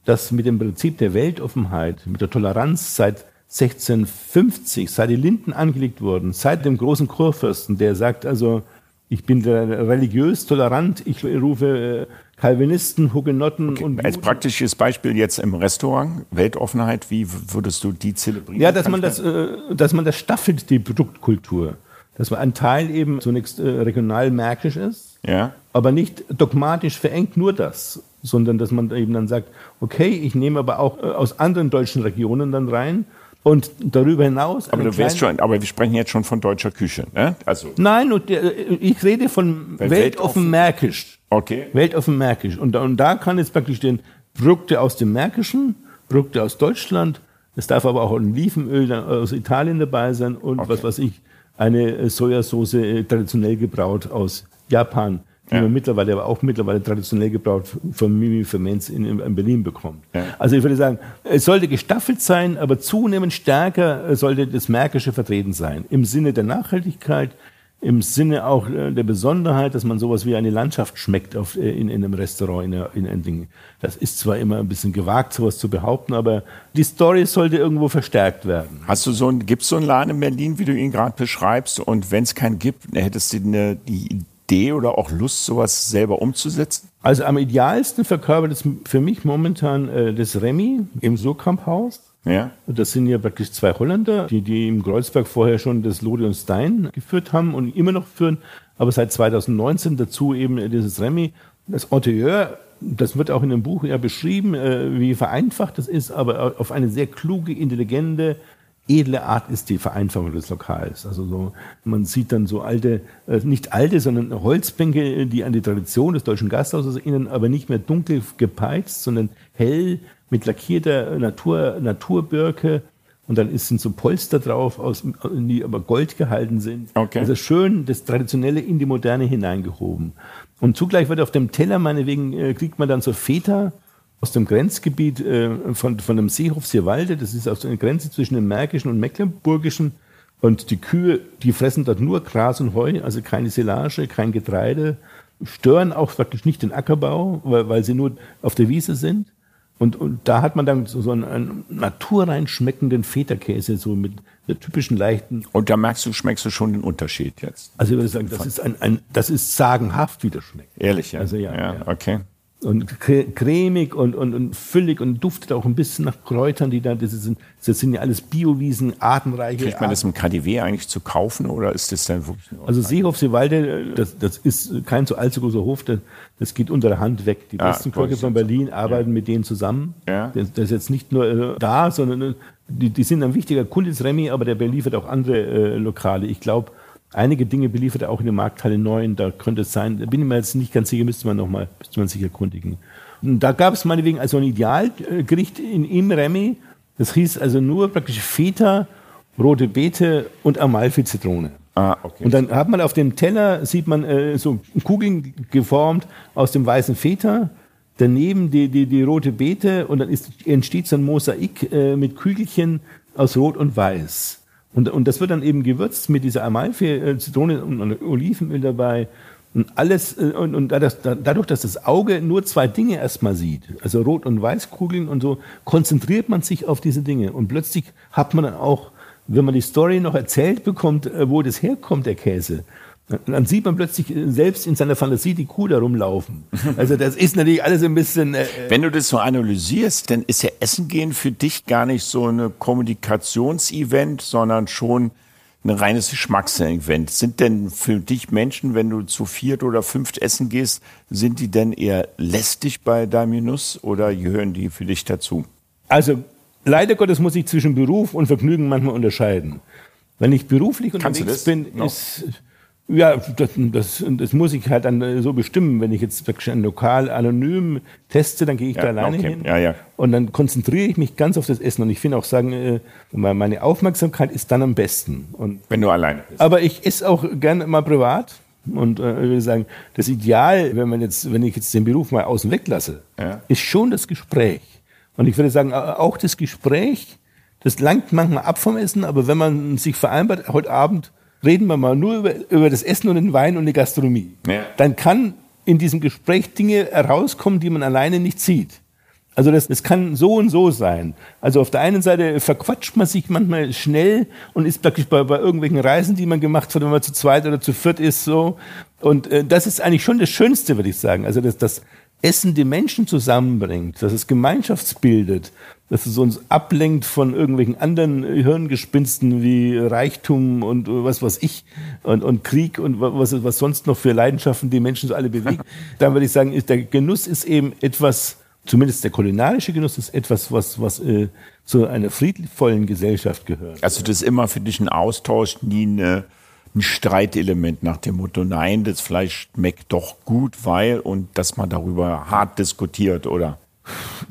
dass mit dem Prinzip der Weltoffenheit, mit der Toleranz seit 1650, seit die Linden angelegt wurden, seit dem großen Kurfürsten, der sagt also, ich bin religiös tolerant, ich rufe äh, Calvinisten, Hugenotten okay. und Als praktisches Beispiel jetzt im Restaurant, Weltoffenheit, wie würdest du die zelebrieren? Ja, dass man das, äh, dass man das staffelt, die Produktkultur. Dass man ein Teil eben zunächst äh, regional märkisch ist, ja. aber nicht dogmatisch verengt nur das, sondern dass man eben dann sagt, okay, ich nehme aber auch äh, aus anderen deutschen Regionen dann rein und darüber hinaus. Aber du weißt schon, aber wir sprechen jetzt schon von deutscher Küche, ne? Also. Nein, und, äh, ich rede von weltoffen Märkisch. Okay. Weltoffen Märkisch. Und, und da kann jetzt praktisch den Produkte aus dem Märkischen, Produkte aus Deutschland, es darf aber auch Olivenöl aus Italien dabei sein und okay. was weiß ich, eine Sojasauce äh, traditionell gebraut aus Japan die ja. man mittlerweile, aber auch mittlerweile traditionell gebraut von Mimi Ferments in, in Berlin bekommt. Ja. Also ich würde sagen, es sollte gestaffelt sein, aber zunehmend stärker sollte das Märkische vertreten sein. Im Sinne der Nachhaltigkeit, im Sinne auch äh, der Besonderheit, dass man sowas wie eine Landschaft schmeckt auf, äh, in, in einem Restaurant, in, in Ding. Das ist zwar immer ein bisschen gewagt, sowas zu behaupten, aber die Story sollte irgendwo verstärkt werden. Hast du so ein, gibt's so einen Laden in Berlin, wie du ihn gerade beschreibst? Und wenn es keinen gibt, hättest du eine, die Idee oder auch Lust, sowas selber umzusetzen? Also am idealsten verkörpert es für mich momentan äh, das Remy im Surkamp-Haus. Ja. Das sind ja praktisch zwei Holländer, die, die im Kreuzberg vorher schon das Lode und Stein geführt haben und immer noch führen, aber seit 2019 dazu eben dieses Remy. Das Interieur, das wird auch in dem Buch ja beschrieben, äh, wie vereinfacht das ist, aber auf eine sehr kluge, intelligente, edle Art ist die Vereinfachung des Lokals. Also so, man sieht dann so alte, äh, nicht alte, sondern Holzbänke, die an die Tradition des deutschen Gasthauses erinnern, aber nicht mehr dunkel gepeizt, sondern hell mit lackierter Natur, Naturbirke. Und dann sind so Polster drauf, aus, die aber Gold gehalten sind. Okay. Also schön das Traditionelle in die Moderne hineingehoben. Und zugleich wird auf dem Teller, meinetwegen, äh, kriegt man dann so Feta, aus dem Grenzgebiet äh, von, von dem Seehof Sierwalde. Das ist auf der Grenze zwischen dem Märkischen und Mecklenburgischen. Und die Kühe, die fressen dort nur Gras und Heu, also keine Silage, kein Getreide, stören auch praktisch nicht den Ackerbau, weil, weil sie nur auf der Wiese sind. Und, und da hat man dann so, so einen, einen naturrein schmeckenden Feta-Käse, so mit der typischen leichten. Und da merkst du, schmeckst du schon den Unterschied jetzt. Also ich würde sagen, das ist ein, ein das ist sagenhaft, wie das schmeckt. Ehrlich, ja. Also ja, ja, ja. okay und cremig und, und, und füllig und duftet auch ein bisschen nach Kräutern, die da, das sind, das sind ja alles Biowiesen, artenreiche. Kriegt man das im KDW eigentlich zu kaufen oder ist das dann wirklich? Also Seehof Seewalde, das, das ist kein so allzu großer Hof, das, das geht unter der Hand weg. Die ah, besten Köche von Berlin arbeiten ja. mit denen zusammen. Ja. Das, das, ist jetzt nicht nur äh, da, sondern äh, die, die sind ein wichtiger Kunde des Remy, aber der beliefert auch andere äh, Lokale. Ich glaube, Einige Dinge beliefert er auch in der Markthalle 9, da könnte es sein, da bin ich mir jetzt nicht ganz sicher, müsste man noch mal, müsste man sich erkundigen. Und da gab es meinetwegen also ein Idealgericht in, im Remy, das hieß also nur praktisch Feta, rote Beete und Amalfi-Zitrone. Ah, okay. Und dann hat man auf dem Teller, sieht man äh, so Kugeln geformt aus dem weißen Feta, daneben die, die, die rote Beete und dann ist, entsteht so ein Mosaik äh, mit Kügelchen aus Rot und Weiß. Und, und das wird dann eben gewürzt mit dieser Amalfi, äh, Zitrone und Olivenöl dabei. Und alles, äh, und, und dadurch, dadurch, dass das Auge nur zwei Dinge erstmal sieht, also Rot- und Weißkugeln und so, konzentriert man sich auf diese Dinge. Und plötzlich hat man dann auch wenn man die Story noch erzählt bekommt, äh, wo das herkommt, der Käse, dann sieht man plötzlich äh, selbst in seiner Fantasie die Kuh da rumlaufen. Also das ist natürlich alles ein bisschen. Äh, Wenn du das so analysierst, dann ist ja Essen gehen für dich gar nicht so eine Kommunikationsevent, sondern schon ein reines Geschmacksevent. Sind denn für dich Menschen, wenn du zu viert oder fünft essen gehst, sind die denn eher lästig bei Genuss oder gehören die für dich dazu? Also leider Gottes muss ich zwischen Beruf und Vergnügen manchmal unterscheiden. Wenn ich beruflich unterwegs bin, no. ist ja, das, das, das muss ich halt dann so bestimmen. Wenn ich jetzt ein Lokal anonym teste, dann gehe ich ja, da alleine okay. hin. Ja, ja. Und dann konzentriere ich mich ganz auf das Essen. Und ich finde auch sagen, äh, meine Aufmerksamkeit ist dann am besten. Und, Wenn du alleine bist. Aber ich esse auch gerne mal privat. Und äh, ich würde sagen, das Ideal, wenn man jetzt, wenn ich jetzt den Beruf mal außen weglasse, ja. ist schon das Gespräch. Und ich würde sagen, auch das Gespräch, das langt manchmal ab vom Essen, aber wenn man sich vereinbart, heute Abend reden wir mal nur über, über das Essen und den Wein und die Gastronomie. Ja. Dann kann in diesem Gespräch Dinge herauskommen, die man alleine nicht sieht. Also das, das kann so und so sein. Also auf der einen Seite verquatscht man sich manchmal schnell und ist praktisch bei, bei irgendwelchen Reisen, die man gemacht hat, wenn man zu zweit oder zu viert ist, so. Und äh, das ist eigentlich schon das Schönste, würde ich sagen. Also dass das Essen die Menschen zusammenbringt, dass es Gemeinschaftsbildet, dass es uns ablenkt von irgendwelchen anderen Hirngespinsten wie Reichtum und was was ich und, und Krieg und was, was sonst noch für Leidenschaften die Menschen so alle bewegen. Dann würde ich sagen, ist, der Genuss ist eben etwas, zumindest der kulinarische Genuss ist etwas, was, was äh, zu einer friedvollen Gesellschaft gehört. Also das ist immer für dich ein Austausch, nie eine, ein Streitelement nach dem Motto, nein, das Fleisch schmeckt doch gut, weil und dass man darüber hart diskutiert, oder?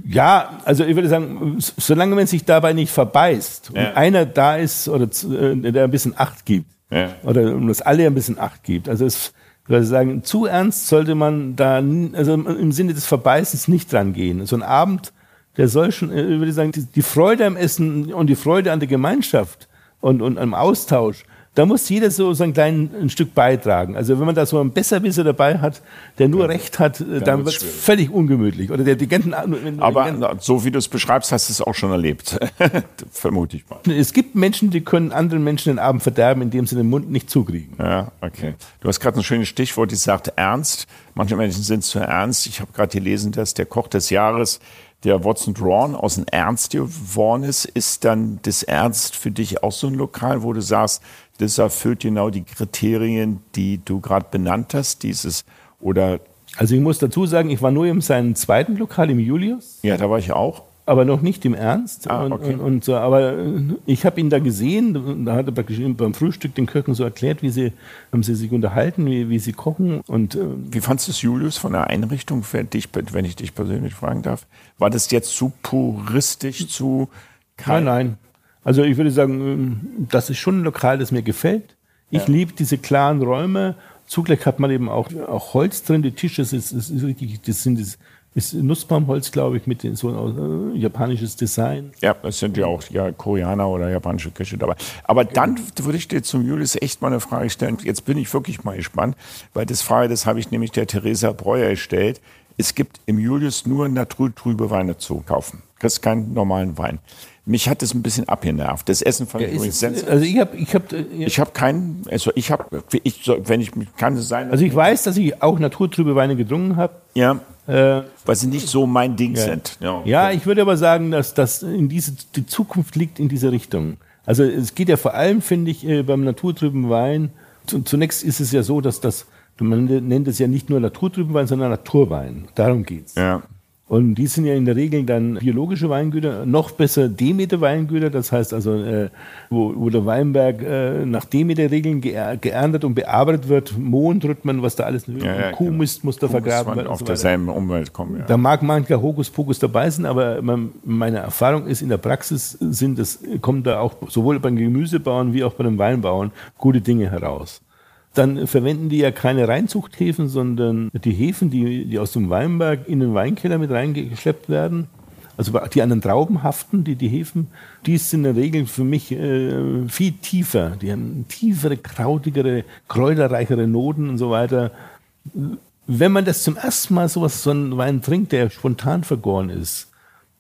Ja, also ich würde sagen, solange man sich dabei nicht verbeißt ja. und einer da ist oder äh, der ein bisschen Acht gibt ja. oder um das alle ein bisschen Acht gibt. Also es, ich würde sagen, zu ernst sollte man da, also im Sinne des Verbeißens nicht dran gehen. So ein Abend, der soll schon, äh, ich würde sagen, die, die Freude am Essen und die Freude an der Gemeinschaft und, und am Austausch, da muss jeder so, so ein kleines ein Stück beitragen. Also wenn man da so einen Besserwisser dabei hat, der nur ja, Recht hat, dann, dann wird es völlig ungemütlich. Oder der die ganzen, Aber die ganzen, so wie du es beschreibst, hast du es auch schon erlebt. Vermute ich mal. Es gibt Menschen, die können anderen Menschen den Abend verderben, indem sie den Mund nicht zukriegen. Ja, okay. Du hast gerade ein schönes Stichwort, die sagt ernst. Manche Menschen sind zu ernst. Ich habe gerade gelesen, dass der Koch des Jahres der Watson Drawn aus dem Ernst geworden ist, ist dann das Ernst für dich auch so ein Lokal, wo du sagst, das erfüllt genau die Kriterien, die du gerade benannt hast, dieses oder also ich muss dazu sagen, ich war nur in seinem zweiten Lokal im Julius. Ja, da war ich auch. Aber noch nicht im Ernst. Ah, okay. und, und, und so, aber ich habe ihn da gesehen, da hat er praktisch beim Frühstück den Köchen so erklärt, wie sie, haben sie sich unterhalten, wie, wie sie kochen. Und, äh, wie fandest du es, Julius, von der Einrichtung, für dich, wenn ich dich persönlich fragen darf? War das jetzt zu puristisch, zu... Nein, nein. Also ich würde sagen, ähm, das ist schon ein Lokal, das mir gefällt. Ich ja. liebe diese klaren Räume. Zugleich hat man eben auch, auch Holz drin. Die Tische, das ist, ist richtig, das sind das, ist Nussbaumholz, glaube ich, mit so ein äh, japanisches Design. Ja, es sind ja auch ja, Koreaner oder japanische Küche dabei. Aber dann würde ich dir zum Julius echt mal eine Frage stellen. Jetzt bin ich wirklich mal gespannt, weil das Frage, das habe ich nämlich der Theresa Breuer gestellt. Es gibt im Julius nur naturtrübe Weine zu kaufen. Kriegst keinen normalen Wein. Mich hat das ein bisschen abgenervt. Das Essen fand ja, ich übrigens sensationell. Also ich habe, ich habe, ja. ich habe keinen, also ich habe, ich, wenn ich kann es sein. Also ich weiß, dass ich auch naturtrübe Weine getrunken habe. Ja. Äh, weil sie nicht so mein Ding ja. sind. Ja, okay. ja, ich würde aber sagen, dass das in diese die Zukunft liegt in dieser Richtung. Also es geht ja vor allem, finde ich, äh, beim naturtrüben Wein. Zunächst ist es ja so, dass das man nennt es ja nicht nur naturtrüben Wein, sondern Naturwein. Darum geht's. Ja. Und die sind ja in der Regel dann biologische Weingüter, noch besser Demeter-Weingüter, das heißt also, äh, wo, wo der Weinberg äh, nach Demeter-Regeln geerntet und bearbeitet wird, Mondrhythmen, was da alles, ja, ja, Kuhmist genau. muss da vergraben werden. Auf so derselben Umwelt kommen, ja. Da mag mancher Hokuspokus dabei sein, aber meine Erfahrung ist, in der Praxis sind es, kommen da auch sowohl beim Gemüsebauern wie auch bei den Weinbauern gute Dinge heraus dann verwenden die ja keine Reinzuchthäfen, sondern die Hefen, die, die aus dem Weinberg in den Weinkeller mit reingeschleppt werden. Also die an den Trauben haften, die, die Hefen, die sind in der Regel für mich äh, viel tiefer. Die haben tiefere, krautigere, kräuterreichere Noten und so weiter. Wenn man das zum ersten Mal sowas, so einen Wein trinkt, der spontan vergoren ist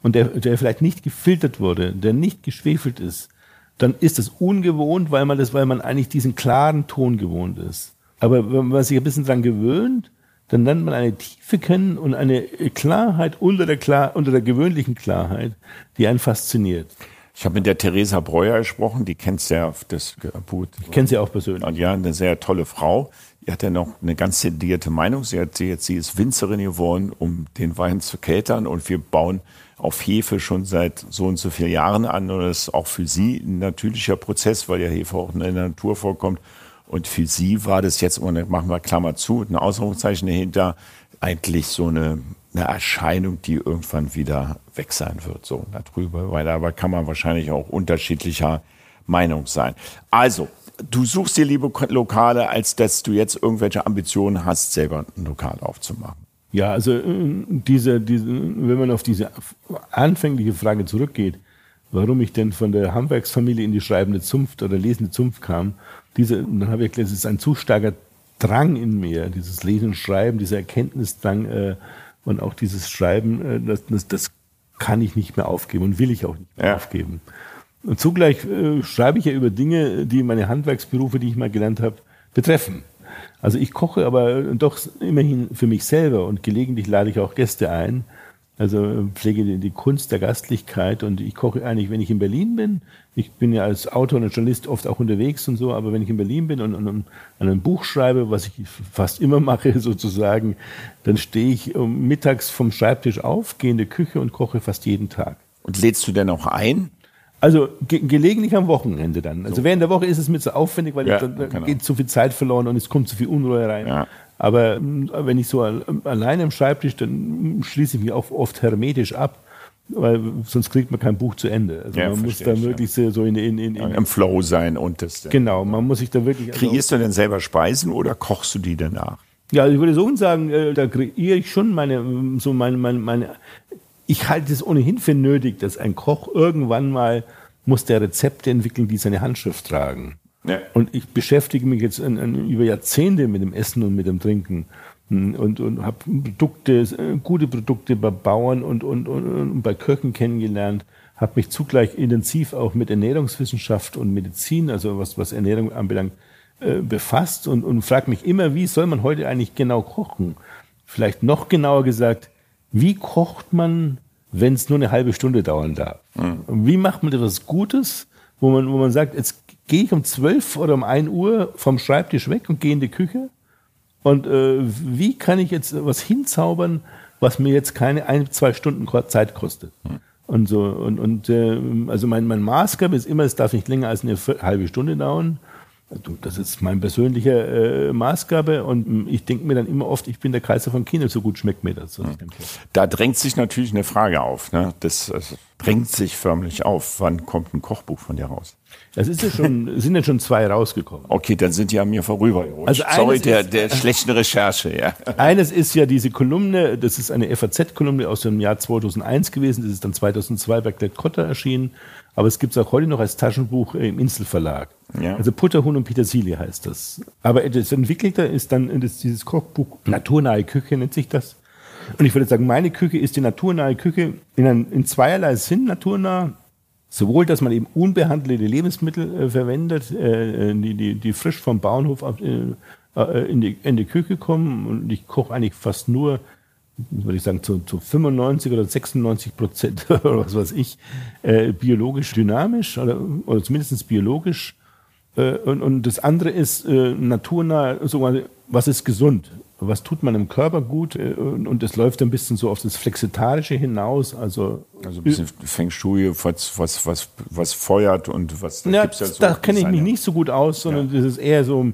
und der, der vielleicht nicht gefiltert wurde, der nicht geschwefelt ist, dann ist das ungewohnt, weil man das, weil man eigentlich diesen klaren Ton gewohnt ist. Aber wenn man sich ein bisschen dran gewöhnt, dann lernt man eine Tiefe kennen und eine Klarheit unter der, Klar unter der gewöhnlichen Klarheit, die einen fasziniert. Ich habe mit der Theresa Breuer gesprochen, die kennst ja das gut. Ich kenne sie auch persönlich. Und ja, eine sehr tolle Frau. Die hat ja noch eine ganz sedierte Meinung. Sie hat jetzt, sie ist Winzerin geworden, um den Wein zu keltern und wir bauen auf Hefe schon seit so und so vielen Jahren an und das ist auch für sie ein natürlicher Prozess, weil ja Hefe auch in der Natur vorkommt. Und für sie war das jetzt, und machen wir Klammer zu, ein Ausrufezeichen dahinter, eigentlich so eine, eine Erscheinung, die irgendwann wieder weg sein wird, so darüber. Weil aber kann man wahrscheinlich auch unterschiedlicher Meinung sein. Also, du suchst dir liebe Lokale, als dass du jetzt irgendwelche Ambitionen hast, selber ein Lokal aufzumachen. Ja, also äh, diese, diese, wenn man auf diese anfängliche Frage zurückgeht, warum ich denn von der Handwerksfamilie in die schreibende Zunft oder lesende Zunft kam, diese, dann habe ich erklärt, es ist ein zu starker Drang in mir, dieses Lesen und Schreiben, dieser Erkenntnisdrang äh, und auch dieses Schreiben, äh, das, das, das kann ich nicht mehr aufgeben und will ich auch nicht mehr ja. aufgeben. Und zugleich äh, schreibe ich ja über Dinge, die meine Handwerksberufe, die ich mal gelernt habe, betreffen. Also ich koche aber doch immerhin für mich selber und gelegentlich lade ich auch Gäste ein. Also pflege die, Kunst der Gastlichkeit und ich koche eigentlich, wenn ich in Berlin bin. Ich bin ja als Autor und Journalist oft auch unterwegs und so, aber wenn ich in Berlin bin und, und, und an einem Buch schreibe, was ich fast immer mache sozusagen, dann stehe ich mittags vom Schreibtisch auf, gehe in die Küche und koche fast jeden Tag. Und lädst du denn auch ein? Also ge gelegentlich am Wochenende dann. Also so. während der Woche ist es mir zu aufwendig, weil ja, da, da genau. geht zu viel Zeit verloren und es kommt zu viel Unruhe rein. Ja. Aber mm, wenn ich so alleine am Schreibtisch, dann schließe ich mich auch oft hermetisch ab, weil sonst kriegt man kein Buch zu Ende. Also ja, man muss da wirklich ja. so in, in, in, in, im Flow sein und das. Genau, man muss sich da wirklich. Also Kreierst also, du denn selber Speisen oder kochst du die danach? Ja, ich würde so sagen, äh, da kreiere ich schon meine, so meine, meine, meine ich halte es ohnehin für nötig, dass ein Koch irgendwann mal muss der Rezepte entwickeln, die seine Handschrift tragen. Ja. Und ich beschäftige mich jetzt an, an, über Jahrzehnte mit dem Essen und mit dem Trinken hm, und, und habe Produkte, äh, gute Produkte bei Bauern und, und, und, und bei Köchen kennengelernt, habe mich zugleich intensiv auch mit Ernährungswissenschaft und Medizin, also was, was Ernährung anbelangt, äh, befasst und, und frage mich immer, wie soll man heute eigentlich genau kochen? Vielleicht noch genauer gesagt, wie kocht man, wenn es nur eine halbe Stunde dauern darf? Mhm. Wie macht man etwas Gutes, wo man, wo man sagt, jetzt gehe ich um zwölf oder um ein Uhr vom Schreibtisch weg und gehe in die Küche? Und äh, wie kann ich jetzt was hinzaubern, was mir jetzt keine ein, zwei Stunden Zeit kostet? Mhm. Und so, und, und äh, also mein, mein Maßgabe ist immer, es darf nicht länger als eine halbe Stunde dauern. Das ist mein persönlicher äh, Maßgabe und ich denke mir dann immer oft, ich bin der Kaiser von China, so gut schmeckt mir das. Da drängt sich natürlich eine Frage auf. Ne? Das, das drängt sich förmlich auf. Wann kommt ein Kochbuch von dir raus? Das ist ja schon, sind ja schon zwei rausgekommen. Okay, dann sind die an mir vorübergerutscht. Also Sorry, der, ist, der schlechten Recherche, ja. Eines ist ja diese Kolumne, das ist eine FAZ-Kolumne aus dem Jahr 2001 gewesen, das ist dann 2002 bei Klett Cotta erschienen. Aber es gibt es auch heute noch als Taschenbuch im Inselverlag. Ja. Also Putterhuhn und Petersilie heißt das. Aber das Entwickelte ist dann das, dieses Kochbuch Naturnahe Küche nennt sich das. Und ich würde sagen, meine Küche ist die naturnahe Küche in, ein, in zweierlei Sinn naturnah. Sowohl, dass man eben unbehandelte Lebensmittel äh, verwendet, äh, äh die, die, die frisch vom Bauernhof äh, äh, in, die, in die Küche kommen. Und ich koche eigentlich fast nur würde ich sagen, zu, zu 95 oder 96 Prozent oder was weiß ich, äh, biologisch dynamisch oder, oder zumindest biologisch. Äh, und, und das andere ist äh, naturnah, so, was ist gesund? Was tut man im Körper gut? Äh, und, und das läuft ein bisschen so auf das Flexitarische hinaus. Also, also ein bisschen Feng Shui, was, was, was, was feuert und was. Da, ja, ja so da kenne ich mich nicht so gut aus, sondern ja. das ist eher so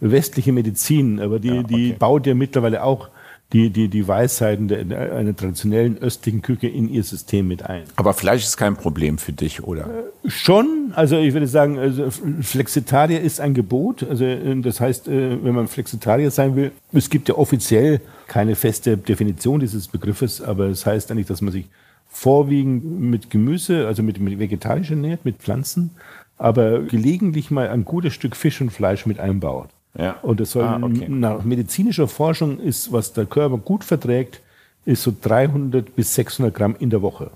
westliche Medizin. Aber die, ja, okay. die baut ja mittlerweile auch die, die, die Weisheiten der, einer traditionellen östlichen Küche in ihr System mit ein. Aber Fleisch ist kein Problem für dich, oder? Äh, schon. Also ich würde sagen, also Flexitarier ist ein Gebot. Also äh, das heißt, äh, wenn man Flexitarier sein will, es gibt ja offiziell keine feste Definition dieses Begriffes, aber es das heißt eigentlich, dass man sich vorwiegend mit Gemüse, also mit, mit vegetarisch ernährt, mit Pflanzen, aber gelegentlich mal ein gutes Stück Fisch und Fleisch mit einbaut. Ja. Und das soll ah, okay. nach medizinischer Forschung ist, was der Körper gut verträgt, ist so 300 bis 600 Gramm in der Woche.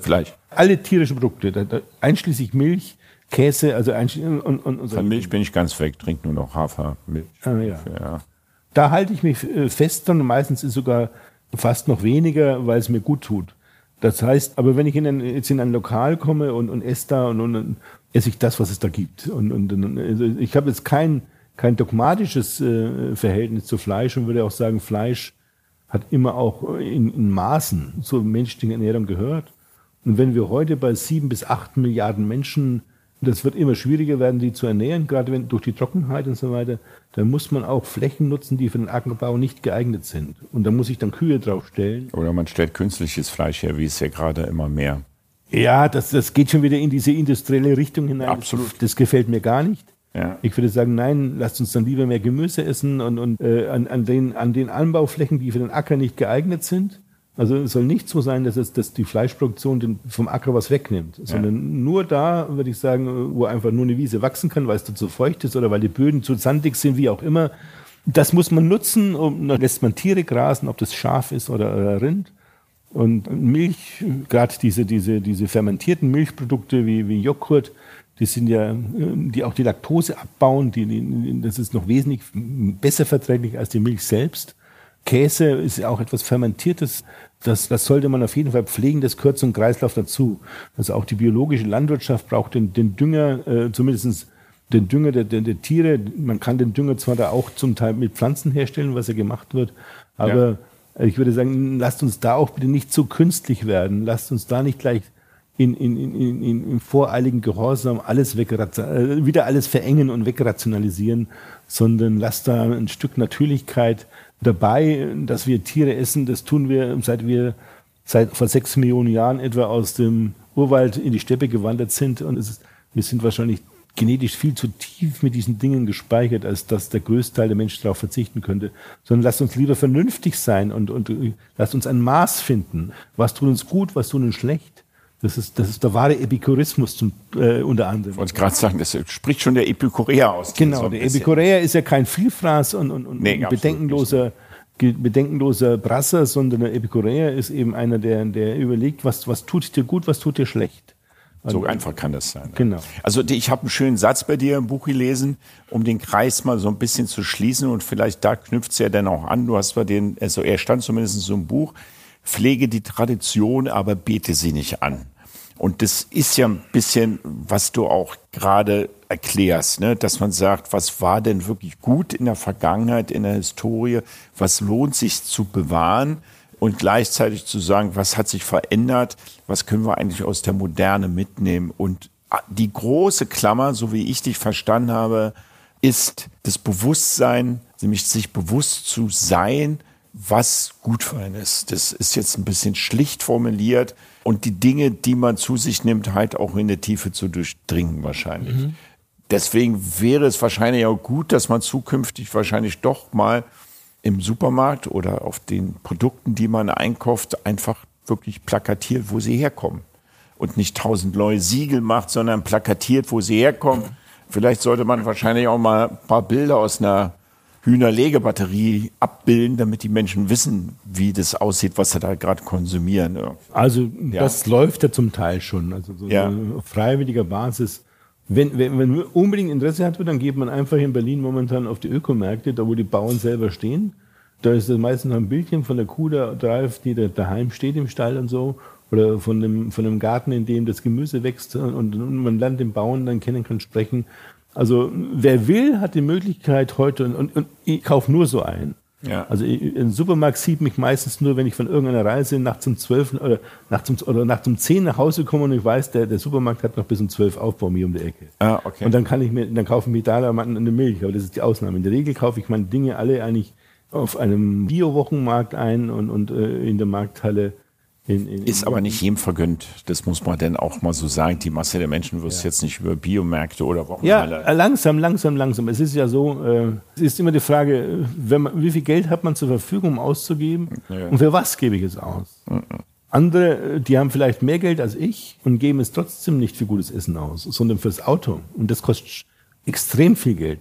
Fleisch. Alle tierischen Produkte, einschließlich Milch, Käse, also ein, und, und, und Von Milch bin ich ganz weg, trinke nur noch Hafermilch. Ah, ja. ja. Da halte ich mich äh, fest und meistens ist sogar fast noch weniger, weil es mir gut tut. Das heißt, aber wenn ich in ein, jetzt in ein Lokal komme und, und esse da und, und, und esse ich das, was es da gibt. Und, und, und also ich habe jetzt kein, kein dogmatisches äh, Verhältnis zu Fleisch und würde auch sagen, Fleisch hat immer auch in, in Maßen zur menschlichen Ernährung gehört. Und wenn wir heute bei sieben bis acht Milliarden Menschen das wird immer schwieriger werden, die zu ernähren, gerade wenn durch die Trockenheit und so weiter. Da muss man auch Flächen nutzen, die für den Ackerbau nicht geeignet sind. Und da muss ich dann Kühe draufstellen. Oder man stellt künstliches Fleisch her, wie es ja gerade immer mehr. Ja, das, das geht schon wieder in diese industrielle Richtung hinein. Absolut. Das, das gefällt mir gar nicht. Ja. Ich würde sagen, nein, lasst uns dann lieber mehr Gemüse essen und, und äh, an, an, den, an den Anbauflächen, die für den Acker nicht geeignet sind, also es soll nicht so sein, dass, es, dass die Fleischproduktion den, vom Acker was wegnimmt, sondern ja. nur da, würde ich sagen, wo einfach nur eine Wiese wachsen kann, weil es zu feucht ist oder weil die Böden zu sandig sind, wie auch immer. Das muss man nutzen, um, dann lässt man Tiere grasen, ob das Schaf ist oder, oder Rind. Und Milch, gerade diese, diese, diese fermentierten Milchprodukte wie, wie Joghurt, die sind ja, die auch die Laktose abbauen, die, die, das ist noch wesentlich besser verträglich als die Milch selbst. Käse ist ja auch etwas Fermentiertes. Das, das sollte man auf jeden Fall pflegen, das gehört zum Kreislauf dazu. Also auch die biologische Landwirtschaft braucht den, den Dünger, äh, zumindest den Dünger der, der, der, Tiere. Man kann den Dünger zwar da auch zum Teil mit Pflanzen herstellen, was ja gemacht wird, aber ja. ich würde sagen, lasst uns da auch bitte nicht zu künstlich werden. Lasst uns da nicht gleich in, in, in, in, in voreiligen Gehorsam alles weg, äh, wieder alles verengen und wegrationalisieren, sondern lasst da ein Stück Natürlichkeit dabei, dass wir Tiere essen. Das tun wir, seit wir seit vor sechs Millionen Jahren etwa aus dem Urwald in die Steppe gewandert sind. Und es ist, wir sind wahrscheinlich genetisch viel zu tief mit diesen Dingen gespeichert, als dass der größte Teil der Menschen darauf verzichten könnte. Sondern lasst uns lieber vernünftig sein und, und lasst uns ein Maß finden. Was tut uns gut, was tut uns schlecht. Das ist, das ist der wahre Epikurismus zum, äh, unter anderem. Ich wollte gerade sagen, das spricht schon der Epikureer aus. Genau, so der Epikureer ist ja kein Vielfraß und, und, und nee, bedenkenloser, bedenkenloser Brasser, sondern der Epikureer ist eben einer, der, der überlegt, was, was tut dir gut, was tut dir schlecht. So einfach kann das sein. Genau. Also ich habe einen schönen Satz bei dir im Buch gelesen, um den Kreis mal so ein bisschen zu schließen und vielleicht da knüpft es ja dann auch an. Du hast bei den, also er stand zumindest so im Buch, pflege die Tradition, aber bete sie nicht an. Und das ist ja ein bisschen, was du auch gerade erklärst, ne? dass man sagt, was war denn wirklich gut in der Vergangenheit, in der Historie, was lohnt sich zu bewahren und gleichzeitig zu sagen, was hat sich verändert, was können wir eigentlich aus der Moderne mitnehmen. Und die große Klammer, so wie ich dich verstanden habe, ist das Bewusstsein, nämlich sich bewusst zu sein, was gut für einen ist. Das ist jetzt ein bisschen schlicht formuliert und die Dinge, die man zu sich nimmt, halt auch in der Tiefe zu durchdringen wahrscheinlich. Mhm. Deswegen wäre es wahrscheinlich auch gut, dass man zukünftig wahrscheinlich doch mal im Supermarkt oder auf den Produkten, die man einkauft, einfach wirklich plakatiert, wo sie herkommen. Und nicht tausend neue Siegel macht, sondern plakatiert, wo sie herkommen. Vielleicht sollte man wahrscheinlich auch mal ein paar Bilder aus einer Hühnerlegebatterie abbilden, damit die Menschen wissen, wie das aussieht, was sie da gerade konsumieren. Also ja. das läuft ja zum Teil schon. Also so ja. auf freiwilliger Basis. Wenn, wenn, wenn man unbedingt Interesse hat, dann geht man einfach in Berlin momentan auf die Ökomärkte, da wo die Bauern selber stehen. Da ist meistens ein Bildchen von der Kuh da drauf, die da daheim steht im Stall und so. Oder von dem, von dem Garten, in dem das Gemüse wächst. Und, und man lernt den Bauern dann kennen, kann sprechen. Also wer will, hat die Möglichkeit heute, und, und, und ich kaufe nur so ein. Ja. Also ein Supermarkt sieht mich meistens nur, wenn ich von irgendeiner Reise nach zum 12 oder nach zum, oder nach zum 10 nach Hause komme und ich weiß, der, der Supermarkt hat noch bis um 12 auf bei mir um die Ecke. Ah, okay. Und dann kann ich mir, dann kaufe ich mir da eine Milch, aber das ist die Ausnahme. In der Regel kaufe ich meine Dinge alle eigentlich auf einem Bio-Wochenmarkt ein und, und äh, in der Markthalle in, in, ist aber nicht jedem vergönnt. Das muss man denn auch mal so sagen. Die Masse der Menschen wirst ja. jetzt nicht über Biomärkte oder Wochenhalle. Ja, langsam, langsam, langsam. Es ist ja so, äh, es ist immer die Frage, wenn man, wie viel Geld hat man zur Verfügung, um auszugeben? Ja. Und für was gebe ich es aus? Mhm. Andere, äh, die haben vielleicht mehr Geld als ich und geben es trotzdem nicht für gutes Essen aus, sondern fürs Auto. Und das kostet extrem viel Geld.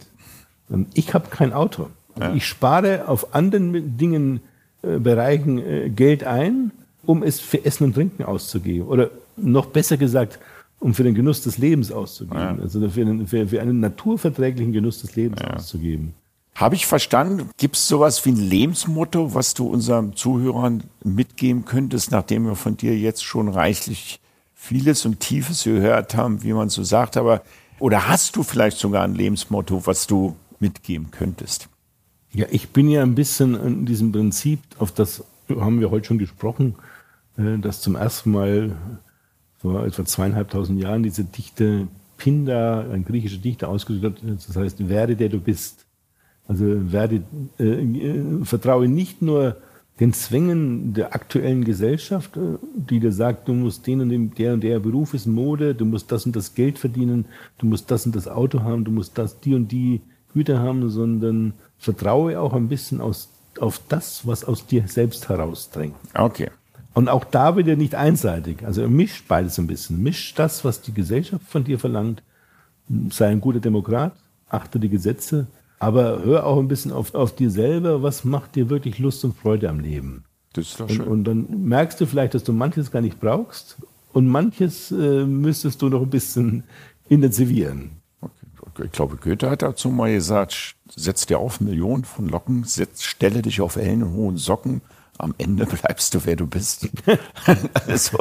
Ich habe kein Auto. Also ja. Ich spare auf anderen Dingen, äh, Bereichen äh, Geld ein um es für Essen und Trinken auszugeben. Oder noch besser gesagt, um für den Genuss des Lebens auszugeben. Ja. Also für einen, für, für einen naturverträglichen Genuss des Lebens ja. auszugeben. Habe ich verstanden? Gibt es sowas wie ein Lebensmotto, was du unseren Zuhörern mitgeben könntest, nachdem wir von dir jetzt schon reichlich vieles und Tiefes gehört haben, wie man so sagt, aber oder hast du vielleicht sogar ein Lebensmotto, was du mitgeben könntest? Ja, ich bin ja ein bisschen in diesem Prinzip, auf das haben wir heute schon gesprochen, dass zum ersten Mal vor etwa zweieinhalbtausend Jahren diese Dichte Pindar, ein griechischer Dichter, ausgedrückt hat, das heißt, werde der du bist. Also werde, äh, äh, vertraue nicht nur den Zwängen der aktuellen Gesellschaft, äh, die dir sagt, du musst den und den, der und der Beruf ist Mode, du musst das und das Geld verdienen, du musst das und das Auto haben, du musst das, die und die Güter haben, sondern vertraue auch ein bisschen aus, auf das, was aus dir selbst herausdrängt. Okay. Und auch da wieder nicht einseitig. Also misch beides ein bisschen. Misch das, was die Gesellschaft von dir verlangt. Sei ein guter Demokrat, achte die Gesetze, aber hör auch ein bisschen auf, auf dir selber, was macht dir wirklich Lust und Freude am Leben. Das ist doch schön. Und, und dann merkst du vielleicht, dass du manches gar nicht brauchst und manches äh, müsstest du noch ein bisschen intensivieren. Okay. Ich glaube, Goethe hat dazu mal gesagt, setz dir auf Millionen von Locken, setz, stelle dich auf ellenhohen Socken am Ende bleibst du, wer du bist. so,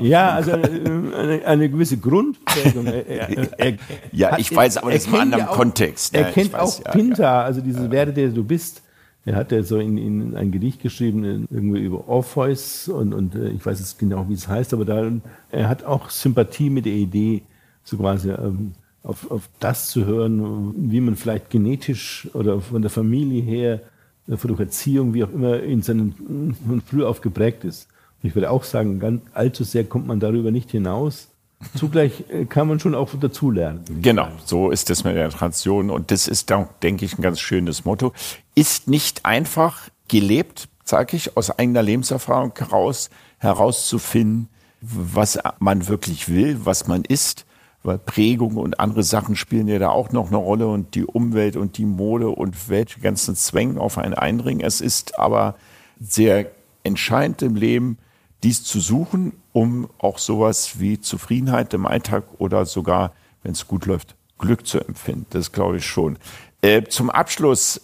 ja, also eine, eine gewisse Grundprägung. Er, er, er, ja, ich weiß, aber das ist in einem anderen auch, Kontext. Er ja, kennt weiß, auch ja, Pinta, ja. also diese Werde, der du bist. Er hat ja so in, in ein Gedicht geschrieben, irgendwie über Orpheus und, und äh, ich weiß jetzt genau, wie es heißt, aber da, er hat auch Sympathie mit der Idee, so quasi ähm, auf, auf das zu hören, wie man vielleicht genetisch oder von der Familie her durch Erziehung, wie auch immer, in seinen, von früh auf geprägt ist. Und ich würde auch sagen, ganz allzu sehr kommt man darüber nicht hinaus. Zugleich äh, kann man schon auch dazulernen. Genau, so ist es mit der Transition. Und das ist, denke ich, ein ganz schönes Motto. Ist nicht einfach gelebt, sage ich, aus eigener Lebenserfahrung heraus, herauszufinden, was man wirklich will, was man ist weil Prägung und andere Sachen spielen ja da auch noch eine Rolle und die Umwelt und die Mode und welche ganzen Zwänge auf einen eindringen. Es ist aber sehr entscheidend im Leben, dies zu suchen, um auch sowas wie Zufriedenheit im Alltag oder sogar, wenn es gut läuft, Glück zu empfinden. Das glaube ich schon. Äh, zum Abschluss,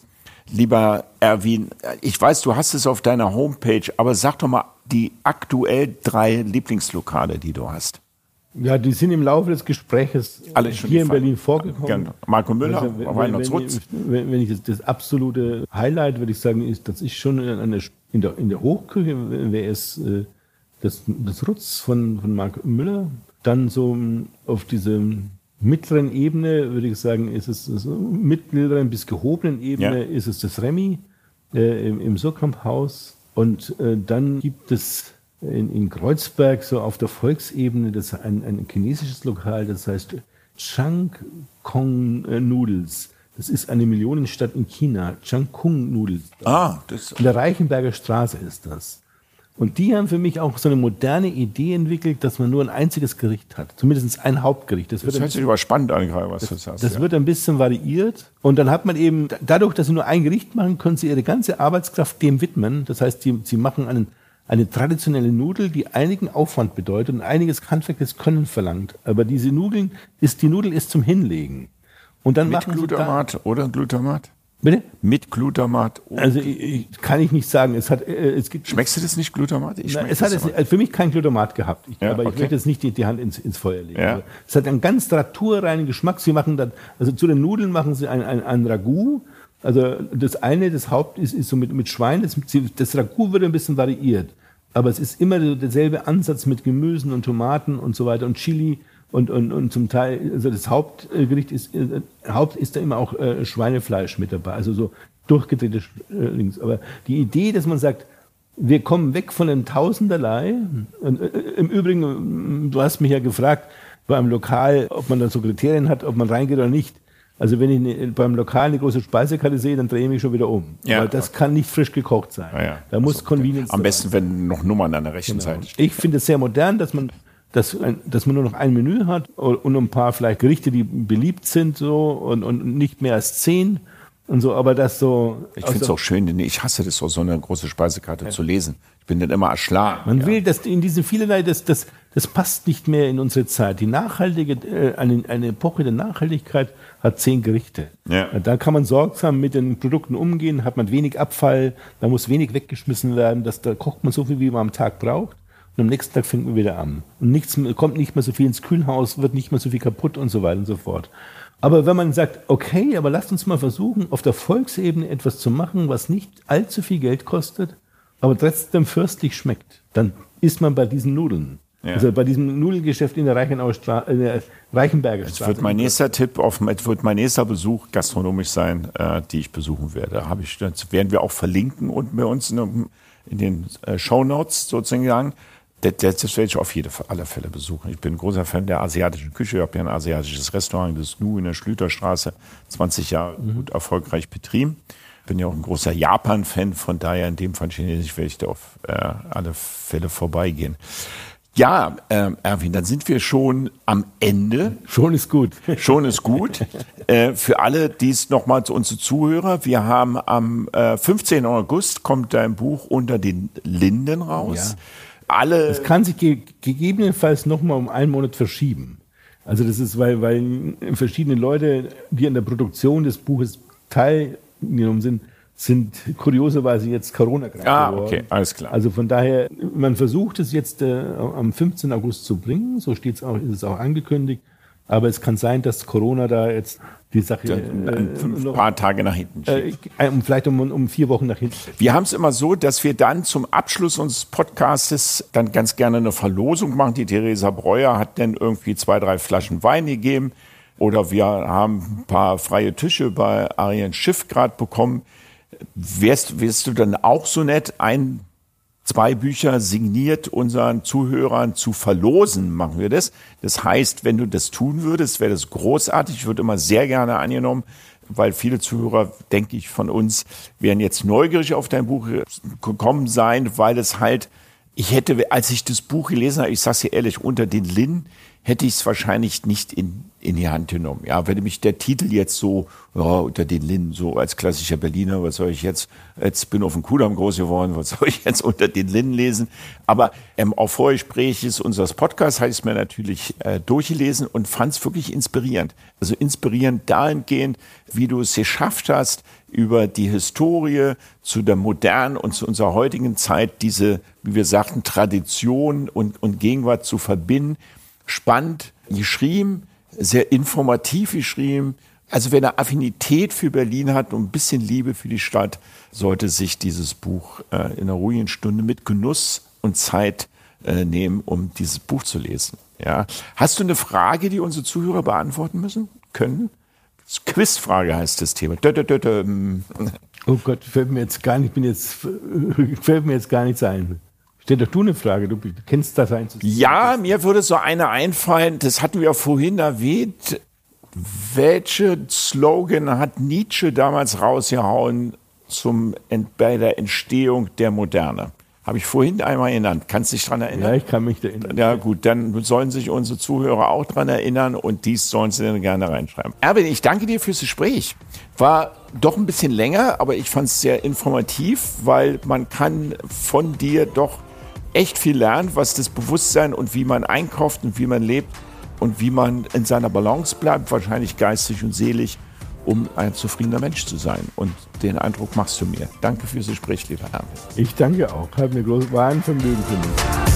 lieber Erwin, ich weiß, du hast es auf deiner Homepage, aber sag doch mal die aktuell drei Lieblingslokale, die du hast. Ja, die sind im Laufe des Gesprächs hier in Berlin vorgekommen. Genau. Marco Müller, also, wenn, wenn, wenn, wenn, ich das, das, absolute Highlight, würde ich sagen, ist, dass ich schon eine, in, der, in der Hochküche wäre es das, das Rutz von, von Marco Müller. Dann so auf dieser mittleren Ebene, würde ich sagen, ist es so mittleren bis gehobenen Ebene ja. ist es das Remy äh, im, im Surkamp-Haus. Und äh, dann gibt es in, in Kreuzberg, so auf der Volksebene, das ein, ein chinesisches Lokal, das heißt Chang Kong Noodles. Das ist eine Millionenstadt in China, Changkung Noodles. Ah, das in der Reichenberger Straße ist das. Und die haben für mich auch so eine moderne Idee entwickelt, dass man nur ein einziges Gericht hat. Zumindest ein Hauptgericht. Das, das hört sich aber spannend an, gerade was das, du sagst. Das ja. wird ein bisschen variiert. Und dann hat man eben, dadurch, dass sie nur ein Gericht machen, können sie ihre ganze Arbeitskraft dem widmen. Das heißt, sie, sie machen einen eine traditionelle Nudel, die einigen Aufwand bedeutet und einiges handwerkliches Können verlangt. Aber diese Nudeln ist, die Nudel ist zum Hinlegen. Und dann Mit machen Glutamat oder Glutamat? Bitte? Mit Glutamat. Also ich, kann ich nicht sagen. Es hat, äh, es gibt. Schmeckst du das nicht Glutamat? Ich na, es hat es, für mich kein Glutamat gehabt. Ich, ja, aber okay. ich möchte jetzt nicht die, die Hand ins, ins Feuer legen. Ja. Es hat einen ganz naturreinen Geschmack. Sie machen dann, also zu den Nudeln machen sie ein, ein, ein Ragout also das eine, das Haupt ist, ist so mit, mit Schwein, das, das Ragout wird ein bisschen variiert. Aber es ist immer derselbe Ansatz mit Gemüsen und Tomaten und so weiter und Chili und, und, und zum Teil, also das Hauptgericht ist, äh, Haupt ist da immer auch äh, Schweinefleisch mit dabei, also so durchgedrehte äh, Links. Aber die Idee, dass man sagt, wir kommen weg von dem Tausenderlei. Und, äh, Im Übrigen, du hast mich ja gefragt beim Lokal, ob man da so Kriterien hat, ob man reingeht oder nicht. Also wenn ich beim Lokal eine große Speisekarte sehe, dann drehe ich mich schon wieder um. Ja. Weil das kann nicht frisch gekocht sein. Ja, ja. Da muss also, Convenience Am besten, sein. wenn noch Nummern an der rechten genau. Seite stehen. Ich finde es sehr modern, dass man, dass, dass man nur noch ein Menü hat und ein paar vielleicht Gerichte, die beliebt sind so und, und nicht mehr als zehn. und so, aber das so. Ich finde es auch schön, ich hasse das, so eine große Speisekarte ja. zu lesen. Ich bin dann immer erschlagen. Man ja. will, dass in diese vielerlei, das, das, das passt nicht mehr in unsere Zeit. Die nachhaltige, äh, eine, eine Epoche der Nachhaltigkeit hat zehn Gerichte. Ja. Da kann man sorgsam mit den Produkten umgehen, hat man wenig Abfall, da muss wenig weggeschmissen werden, das, da kocht man so viel, wie man am Tag braucht. Und am nächsten Tag fängt man wieder an. Und nichts, kommt nicht mehr so viel ins Kühlhaus, wird nicht mehr so viel kaputt und so weiter und so fort. Aber wenn man sagt, okay, aber lasst uns mal versuchen, auf der Volksebene etwas zu machen, was nicht allzu viel Geld kostet, aber trotzdem fürstlich schmeckt, dann ist man bei diesen Nudeln. Ja. Also bei diesem Nudelgeschäft in der, Reichenauer Stra in der Reichenberger Straße. Das wird mein nächster Tipp, auf, wird mein nächster Besuch gastronomisch sein, äh, die ich besuchen werde. Habe ich, das werden wir auch verlinken und bei uns in, in den äh, Show Notes sozusagen. Das, das werde ich auf Fall, alle Fälle besuchen. Ich bin ein großer Fan der asiatischen Küche. Ich habe ja ein asiatisches Restaurant, das Nu in der Schlüterstraße, 20 Jahre mhm. gut erfolgreich betrieben. Bin ja auch ein großer Japan-Fan, von daher in dem Fall Chinesisch werde ich da auf äh, alle Fälle vorbeigehen. Ja, äh, Erwin, dann sind wir schon am Ende. Schon ist gut. Schon ist gut. äh, für alle, die es nochmal zu unsere Zuhörer, wir haben am äh, 15. August kommt dein Buch unter den Linden raus. Ja. Alle. Es kann sich ge gegebenenfalls nochmal um einen Monat verschieben. Also das ist, weil, weil verschiedene Leute, die an der Produktion des Buches teilgenommen sind, sind kurioserweise jetzt Corona krank ah, geworden. okay, alles klar. Also von daher, man versucht es jetzt äh, am 15. August zu bringen, so steht's auch, ist es auch angekündigt. Aber es kann sein, dass Corona da jetzt die Sache ein äh, paar Tage nach hinten schiebt. Äh, vielleicht um, um vier Wochen nach hinten. Wir haben es immer so, dass wir dann zum Abschluss unseres Podcastes dann ganz gerne eine Verlosung machen. Die Theresa Breuer hat dann irgendwie zwei, drei Flaschen Wein gegeben. Oder wir haben ein paar freie Tische bei Arjen Schiff gerade bekommen. Wärst, wärst du dann auch so nett, ein, zwei Bücher signiert unseren Zuhörern zu verlosen? Machen wir das? Das heißt, wenn du das tun würdest, wäre das großartig. Ich würde immer sehr gerne angenommen, weil viele Zuhörer, denke ich, von uns werden jetzt neugierig auf dein Buch gekommen sein, weil es halt, ich hätte, als ich das Buch gelesen habe, ich sag's dir ehrlich, unter den Linden, hätte ich es wahrscheinlich nicht in, in die Hand genommen. Ja, wenn mich der Titel jetzt so ja, unter den Linden, so als klassischer Berliner, was soll ich jetzt, jetzt bin auf dem Kudamm groß geworden, was soll ich jetzt unter den Linden lesen? Aber ähm, auf Vorgespräches unseres Podcasts habe ich es mir natürlich äh, durchgelesen und fand es wirklich inspirierend. Also inspirierend dahingehend, wie du es geschafft hast, über die Historie zu der modernen und zu unserer heutigen Zeit diese, wie wir sagten, Tradition und, und Gegenwart zu verbinden spannend geschrieben, sehr informativ geschrieben. Also wer eine Affinität für Berlin hat und ein bisschen Liebe für die Stadt, sollte sich dieses Buch äh, in einer ruhigen Stunde mit Genuss und Zeit äh, nehmen, um dieses Buch zu lesen. Ja. Hast du eine Frage, die unsere Zuhörer beantworten müssen können? Quizfrage heißt das Thema. Dö, dö, dö, oh Gott, fällt mir jetzt gar nicht, bin jetzt, fällt mir jetzt gar nichts ein. Stell doch du eine Frage, du kennst das eins. Ja, mir würde so eine einfallen, das hatten wir vorhin erwähnt. Welche Slogan hat Nietzsche damals rausgehauen zum, bei der Entstehung der Moderne? Habe ich vorhin einmal genannt. Kannst du dich daran erinnern? Ja, ich kann mich erinnern. Ja, gut, dann sollen sich unsere Zuhörer auch daran erinnern und dies sollen sie dann gerne reinschreiben. Erwin, ich danke dir fürs Gespräch. War doch ein bisschen länger, aber ich fand es sehr informativ, weil man kann von dir doch echt viel lernt, was das Bewusstsein und wie man einkauft und wie man lebt und wie man in seiner Balance bleibt, wahrscheinlich geistig und seelisch, um ein zufriedener Mensch zu sein. Und den Eindruck machst du mir. Danke fürs Gespräch, lieber Herr. Ich danke auch. Hat mir groß, war Vergnügen für mich.